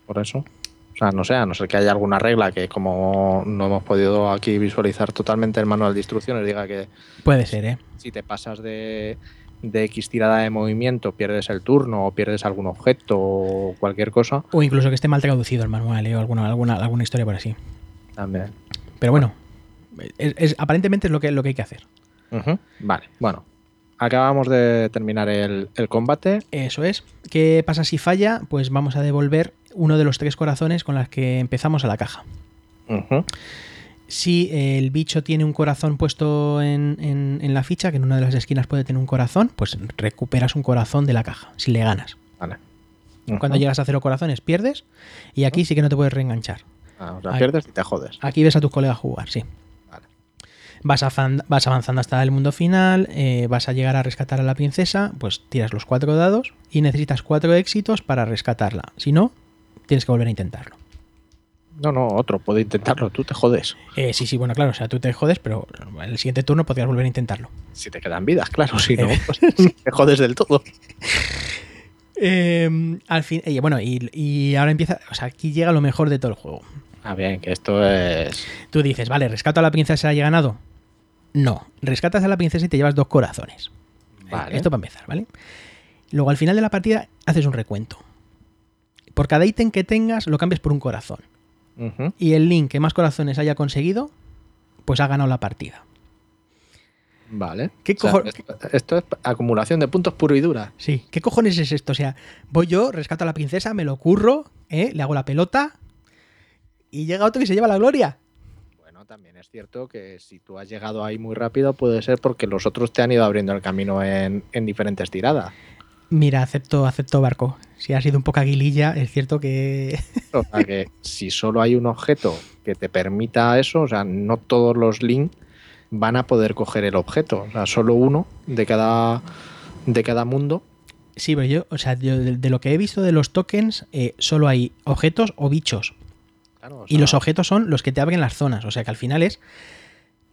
por eso. O sea, no sé, a no ser que haya alguna regla que como no hemos podido aquí visualizar totalmente el manual de instrucciones, diga que Puede ser, ¿eh? si te pasas de, de X tirada de movimiento pierdes el turno o pierdes algún objeto o cualquier cosa, O incluso que esté mal traducido el manual ¿eh? o alguna, alguna, alguna historia por así. también. Pero bueno, es, es- aparentemente es lo que, lo que hay que hacer. Vale, bueno. Acabamos de terminar el, el combate. Eso es. ¿Qué pasa si falla? Pues vamos a devolver uno de los tres corazones con las que empezamos a la caja. Si el bicho tiene un corazón puesto en, en- en la ficha, que en una de las esquinas puede tener un corazón, pues recuperas un corazón de la caja, si le ganas. Vale. Cuando llegas a cero corazones pierdes y aquí sí que no te puedes reenganchar. Ah, o sea, pierdes y te jodes. Aquí ves a tus colegas jugar, sí. Vas, vas avanzando hasta el mundo final, eh, vas a llegar a rescatar a la princesa, pues tiras los cuatro dados y necesitas cuatro éxitos para rescatarla. Si no, tienes que volver a intentarlo. No, no, otro puede intentarlo, tú te jodes. Eh, sí, sí, bueno, claro, o sea, tú te jodes, pero en el siguiente turno podrías volver a intentarlo. Si te quedan vidas, claro, si no, Eh. pues te jodes del todo. (laughs) Eh, al fin, eh, bueno, y, y ahora empieza, o sea, aquí llega lo mejor de todo el juego. Ah, bien, que esto es. Tú dices, vale, rescato a la princesa y he ganado. No, rescatas a la princesa y te llevas dos corazones. Vale. Esto para empezar, ¿vale? Luego al final de la partida haces un recuento. Por cada ítem que tengas lo cambias por un corazón. Y el link que más corazones haya conseguido, pues ha ganado la partida. Vale. ¿Qué O sea, cojo- esto, esto es acumulación de puntos puro y dura. Sí, ¿qué cojones es esto? O sea, voy yo, rescato a la princesa, me lo curro, ¿eh? le hago la pelota y llega otro que se lleva la gloria. Bueno, también es cierto que si tú has llegado ahí muy rápido, puede ser porque los otros te han ido abriendo el camino en, en diferentes tiradas. Mira, acepto, acepto barco. Si ha sido un poco aguililla, es cierto que... O sea que (laughs) si solo hay un objeto que te permita eso, o sea, no todos los Link van a poder coger el objeto, o sea, solo uno de cada, de cada mundo. Sí, pero yo, o sea, yo de, de lo que he visto de los tokens, eh, solo hay objetos o bichos. Claro, Y sea, los objetos son los que te abren las zonas. O sea que al final es.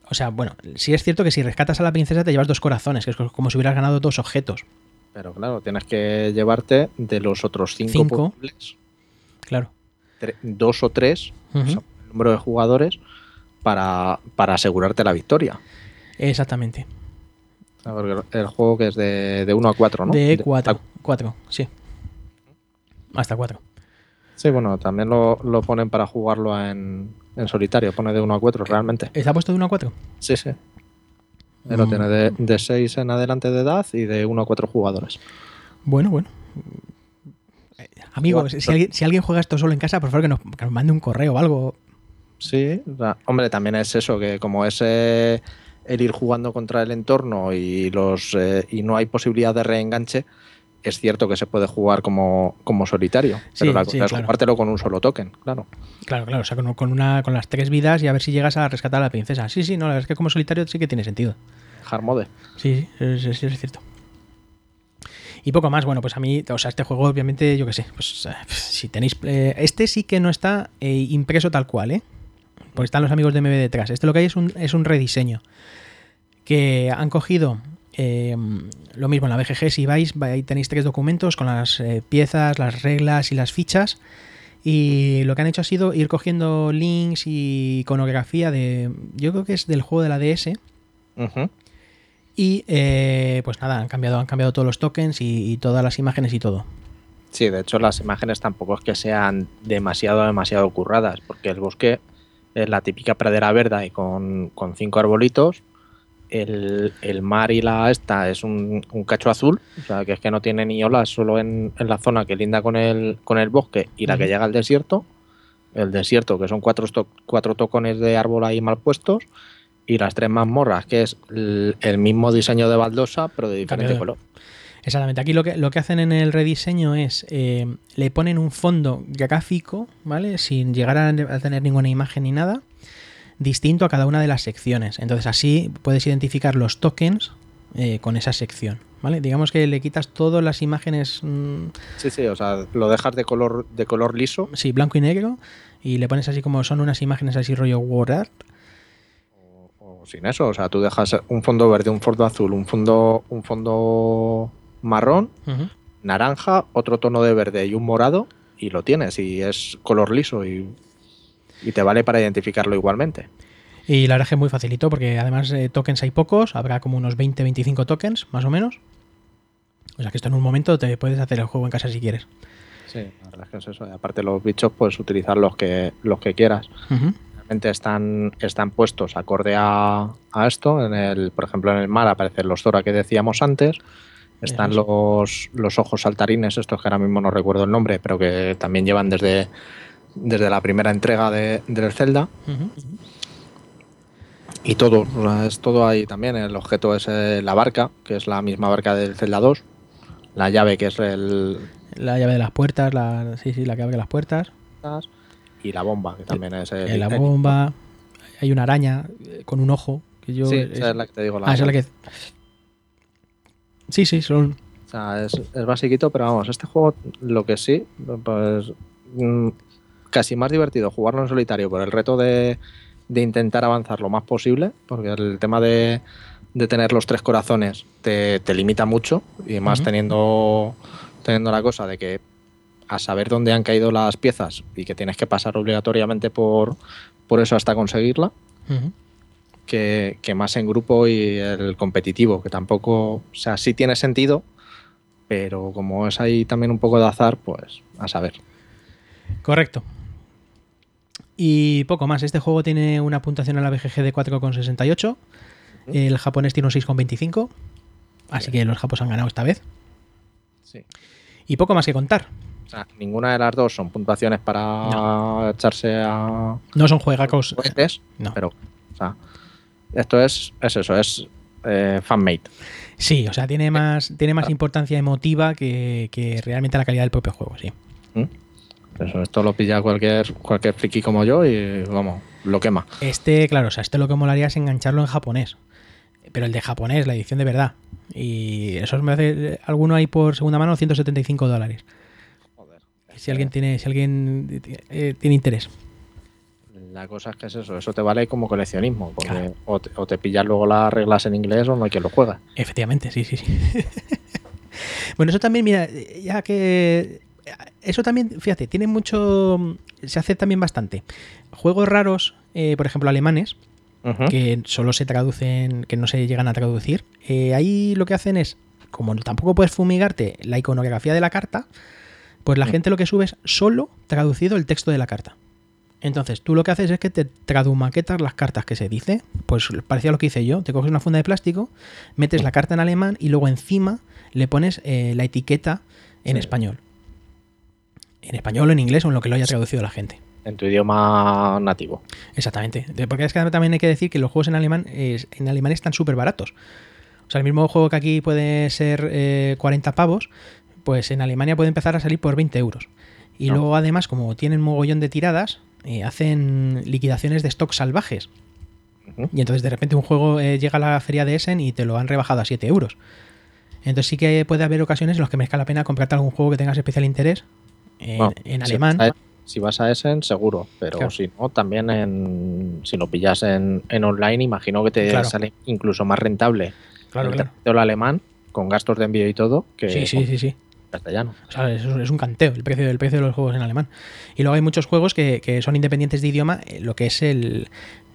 O sea, bueno, sí es cierto que si rescatas a la princesa te llevas dos corazones, que es como si hubieras ganado dos objetos. Pero claro, tienes que llevarte de los otros cinco, Cinco. posibles, Claro. tre- dos o tres, Ujú. o sea, el número de jugadores, para, para asegurarte la victoria. Exactamente. El, juego que es de, de 1 a 4, ¿no? De De- 4. 4, sí. Hasta 4. Sí, bueno, también lo, lo ponen para jugarlo en, en solitario, pone de 1 a 4 realmente. ¿Está puesto de 1 a 4? Sí, sí. Él Lo Mm. tiene de, de 6 en adelante de edad y de 1 a 4 jugadores. Bueno, bueno. Eh, Amigo, Igual, si, alguien, si alguien juega esto solo en casa, por favor que nos, que nos mande un correo o algo. Sí, o sea, hombre, también es eso, que como es eh, el ir jugando contra el entorno y los eh, y no hay posibilidad de reenganche, es cierto que se puede jugar como, como solitario. Sí, pero la sí, claro. jugártelo con un solo token, claro. Claro, claro, o sea, con, con una, con las tres vidas y a ver si llegas a rescatar a la princesa. Sí, sí, no, la verdad es que como solitario sí que tiene sentido. Hard mode. Sí, sí, es, es- es cierto. Y poco más, bueno, pues a mí, o sea, este juego, obviamente, yo qué sé, pues eh, si tenéis. eh, este sí que no está eh, impreso tal cual, ¿eh? Porque están los amigos de MB detrás. Este lo que hay es un, es un rediseño. Que han cogido eh, lo mismo en la BGG, si vais, va- ahí tenéis tres documentos con las eh, piezas, las reglas y las fichas. Y lo que han hecho ha sido ir cogiendo links y iconografía de. Yo creo que es del juego de la DS. Y eh, pues nada, han cambiado, han cambiado todos los tokens y, y todas las imágenes y todo. Sí, de hecho las imágenes tampoco es que sean demasiado, demasiado curradas, porque el bosque es la típica pradera verde y con, con cinco arbolitos. El, el mar y la esta es un, un cacho azul, o sea que es que no tiene ni olas, solo en, en la zona que linda con el, con el bosque y la que llega al desierto. El desierto, que son cuatro, cuatro tocones de árbol ahí mal puestos. Y las tres mazmorras, que es el, el mismo diseño de baldosa, pero de diferente Cambiado. color. Exactamente. Aquí lo que, lo que hacen en el rediseño es eh, le ponen un fondo gráfico, ¿vale? Sin llegar a, a tener ninguna imagen ni nada, distinto a cada una de las secciones. Entonces así puedes identificar los tokens eh, con esa sección, ¿vale? Digamos que le quitas todas las imágenes, mm, Sí, sí, o sea, lo dejas de color, de color liso sí, blanco y negro, y le pones así como son unas imágenes así rollo word art. o sin eso, o sea, tú dejas un fondo verde, un fondo azul, un fondo, un fondo marrón, naranja, otro tono de verde y un morado y lo tienes y es color liso y, y te vale para identificarlo igualmente. Y la verdad es que es muy facilito porque además eh, tokens hay pocos, habrá como unos 20-25 tokens, más o menos. O sea que esto en un momento te puedes hacer el juego en casa si quieres. Sí, la verdad es que es eso. Y aparte los bichos puedes utilizar los que, los que quieras. Realmente están, están puestos acorde a, a esto. En el, por ejemplo, en el mar aparecen los Zora que decíamos antes. Están los, los ojos saltarines, estos que ahora mismo no recuerdo el nombre, pero que también llevan desde, desde la primera entrega de, del Zelda. Y todo, es todo ahí también. El objeto es eh, la barca, que es la misma barca del Zelda 2. La llave, que es el. La llave de las puertas, la, sí, sí, la que abre las puertas. Y la bomba, que también es el. eh, la el- bomba. Hay una araña eh, con un ojo. Que yo, Sí, es- esa es la que te digo. La ah, esa es la que. Sí, sí, son. O sea, es, es basiquito, pero vamos, este juego lo que sí, pues mm, casi más divertido jugarlo en solitario por el reto de, de intentar avanzar lo más posible, porque el tema de, de tener los tres corazones te, te limita mucho, y más teniendo, teniendo la cosa de que a saber dónde han caído las piezas y que tienes que pasar obligatoriamente por, por eso hasta conseguirla, que, que más en grupo y el competitivo, que tampoco, o sea, sí tiene sentido, pero como es ahí también un poco de azar, pues a saber. Correcto. Y poco más. Este juego tiene una puntuación en la BGG de 4,68. El japonés tiene un 6,25. Así que los japos han ganado esta vez. Sí. Y poco más que contar. O sea, ninguna de las dos son puntuaciones para echarse a No son juegacos. cohetes, No. pero, o sea, esto es, es eso, es eh, fanmade. Sí, o sea, tiene más, tiene más importancia emotiva que, que realmente la calidad del propio juego, sí. Eso, esto lo pilla cualquier, cualquier friki como yo y vamos, lo quema. Este, claro, o sea, esto lo que molaría es engancharlo en japonés. Pero el de japonés, la edición de verdad. Y eso me hace. Alguno hay por segunda mano 175 dólares. Si alguien tiene, si alguien eh, tiene interés. La cosa es que es eso, eso te vale como coleccionismo, porque Claro. o, te, o te pillas luego las reglas en inglés o no hay quien lo juega. Efectivamente, sí, sí, sí. (laughs) bueno, eso también, mira, ya que. Eso también, fíjate, tiene mucho. Se hace también bastante. Juegos raros, eh, por ejemplo, alemanes, que solo se traducen, que no se llegan a traducir. eh, ahí lo que hacen es, como tampoco puedes fumigarte la iconografía de la carta, pues la gente lo que sube es solo traducido el texto de la carta. Entonces, tú lo que haces es que te tradumaquetas las cartas que se dice, pues parecía lo que hice yo, te coges una funda de plástico, metes la carta en alemán y luego encima le pones eh, la etiqueta en Sí. español. En español o en inglés o en lo que lo haya traducido la gente. En tu idioma nativo. Exactamente. Porque es que también hay que decir que los juegos en alemán, es- en alemán están súper baratos. O sea, el mismo juego que aquí puede ser eh, 40 pavos, pues en Alemania puede empezar a salir por 20 euros. Y No. luego además, como tienen mogollón de tiradas, eh, hacen liquidaciones de stock salvajes. Y entonces de repente un juego eh, llega a la feria de Essen y te lo han rebajado a 7 euros. Entonces sí que puede haber ocasiones en las que merezca la pena comprarte algún juego que tengas especial interés en, Bueno, en si alemán. vas a- Si vas a Essen, seguro, pero Claro. si no, también en, si lo pillas en, en online, imagino que te Claro. sale incluso más rentable Claro, el claro. alemán con gastos de envío y todo que Sí, sí, sí, sí. castellano. O sea, es, es un canteo el precio, el precio de los juegos en alemán. Y luego hay muchos juegos que, que son independientes de idioma, eh, lo que es el,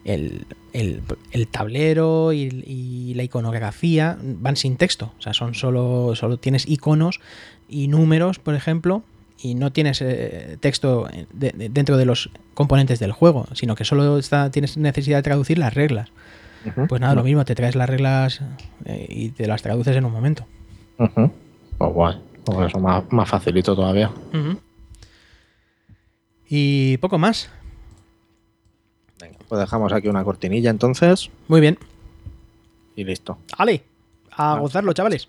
el, el- el tablero y, y la iconografía van sin texto. O sea, son solo, solo tienes iconos y números, por ejemplo, y no tienes eh, texto de- de- dentro de los componentes del juego, sino que solo está, tienes necesidad de traducir las reglas. Pues nada, lo mismo, te traes las reglas eh, y te las traduces en un momento. Ujú. Pues guay. Pues eso más, más facilito todavía. Y poco más. Venga, pues dejamos aquí una cortinilla entonces Muy bien. y listo. Ale, a gozarlo, chavales.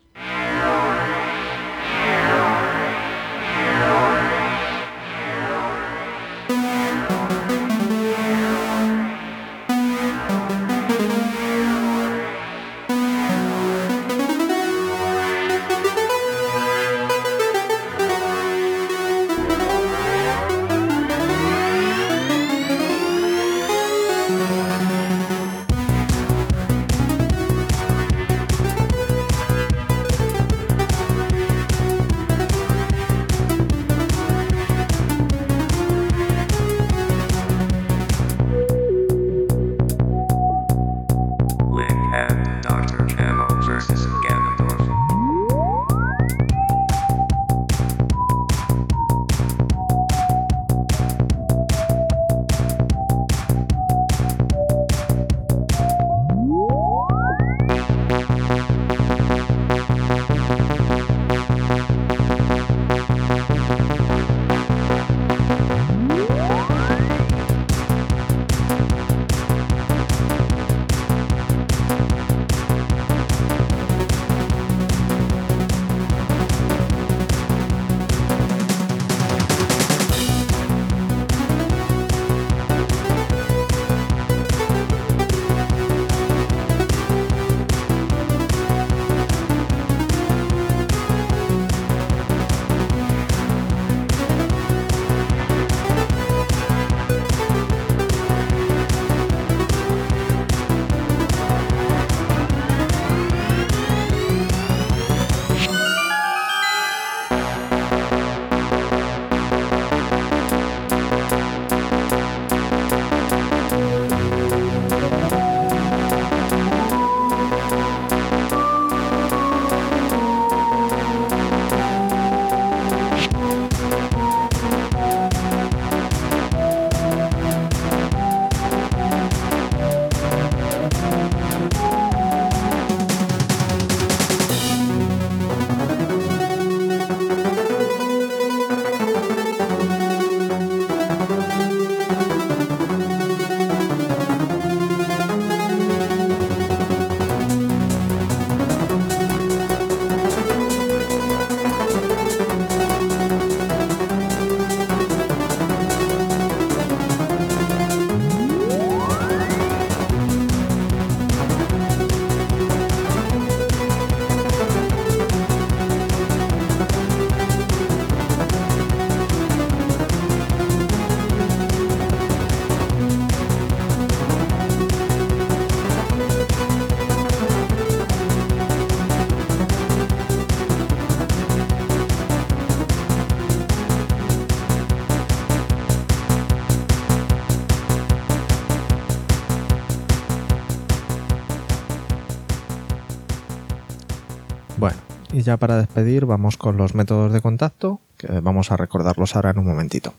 Ya para despedir vamos con los métodos de contacto, que vamos a recordarlos ahora en un momentito.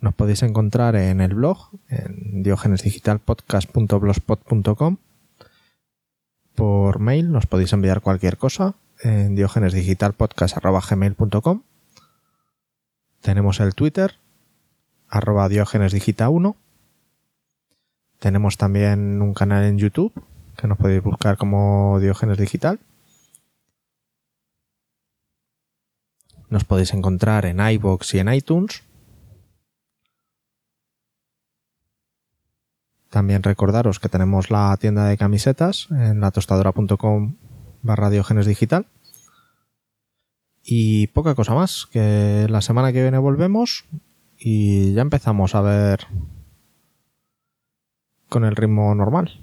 Nos podéis encontrar en el blog, en diogenesdigitalpodcast.blogspot.com. Por mail nos podéis enviar cualquier cosa en diogenesdigitalpodcast.gmail.com. Tenemos el Twitter, arroba diogenesdigita1. Tenemos también un canal en YouTube, que nos podéis buscar como Diógenes Digital. Nos podéis encontrar en iBox y en iTunes. También recordaros que tenemos la tienda de camisetas en latostadora.com barra Diógenes Digital. Y poca cosa más, que la semana que viene volvemos y ya empezamos a ver con el ritmo normal.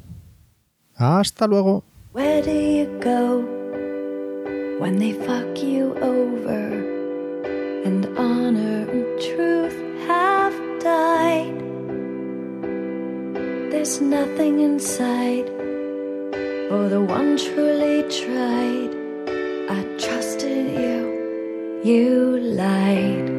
Hasta luego. Where do you go when and honor and truth have died? There's nothing inside for the one truly tried. I trusted you, you lied.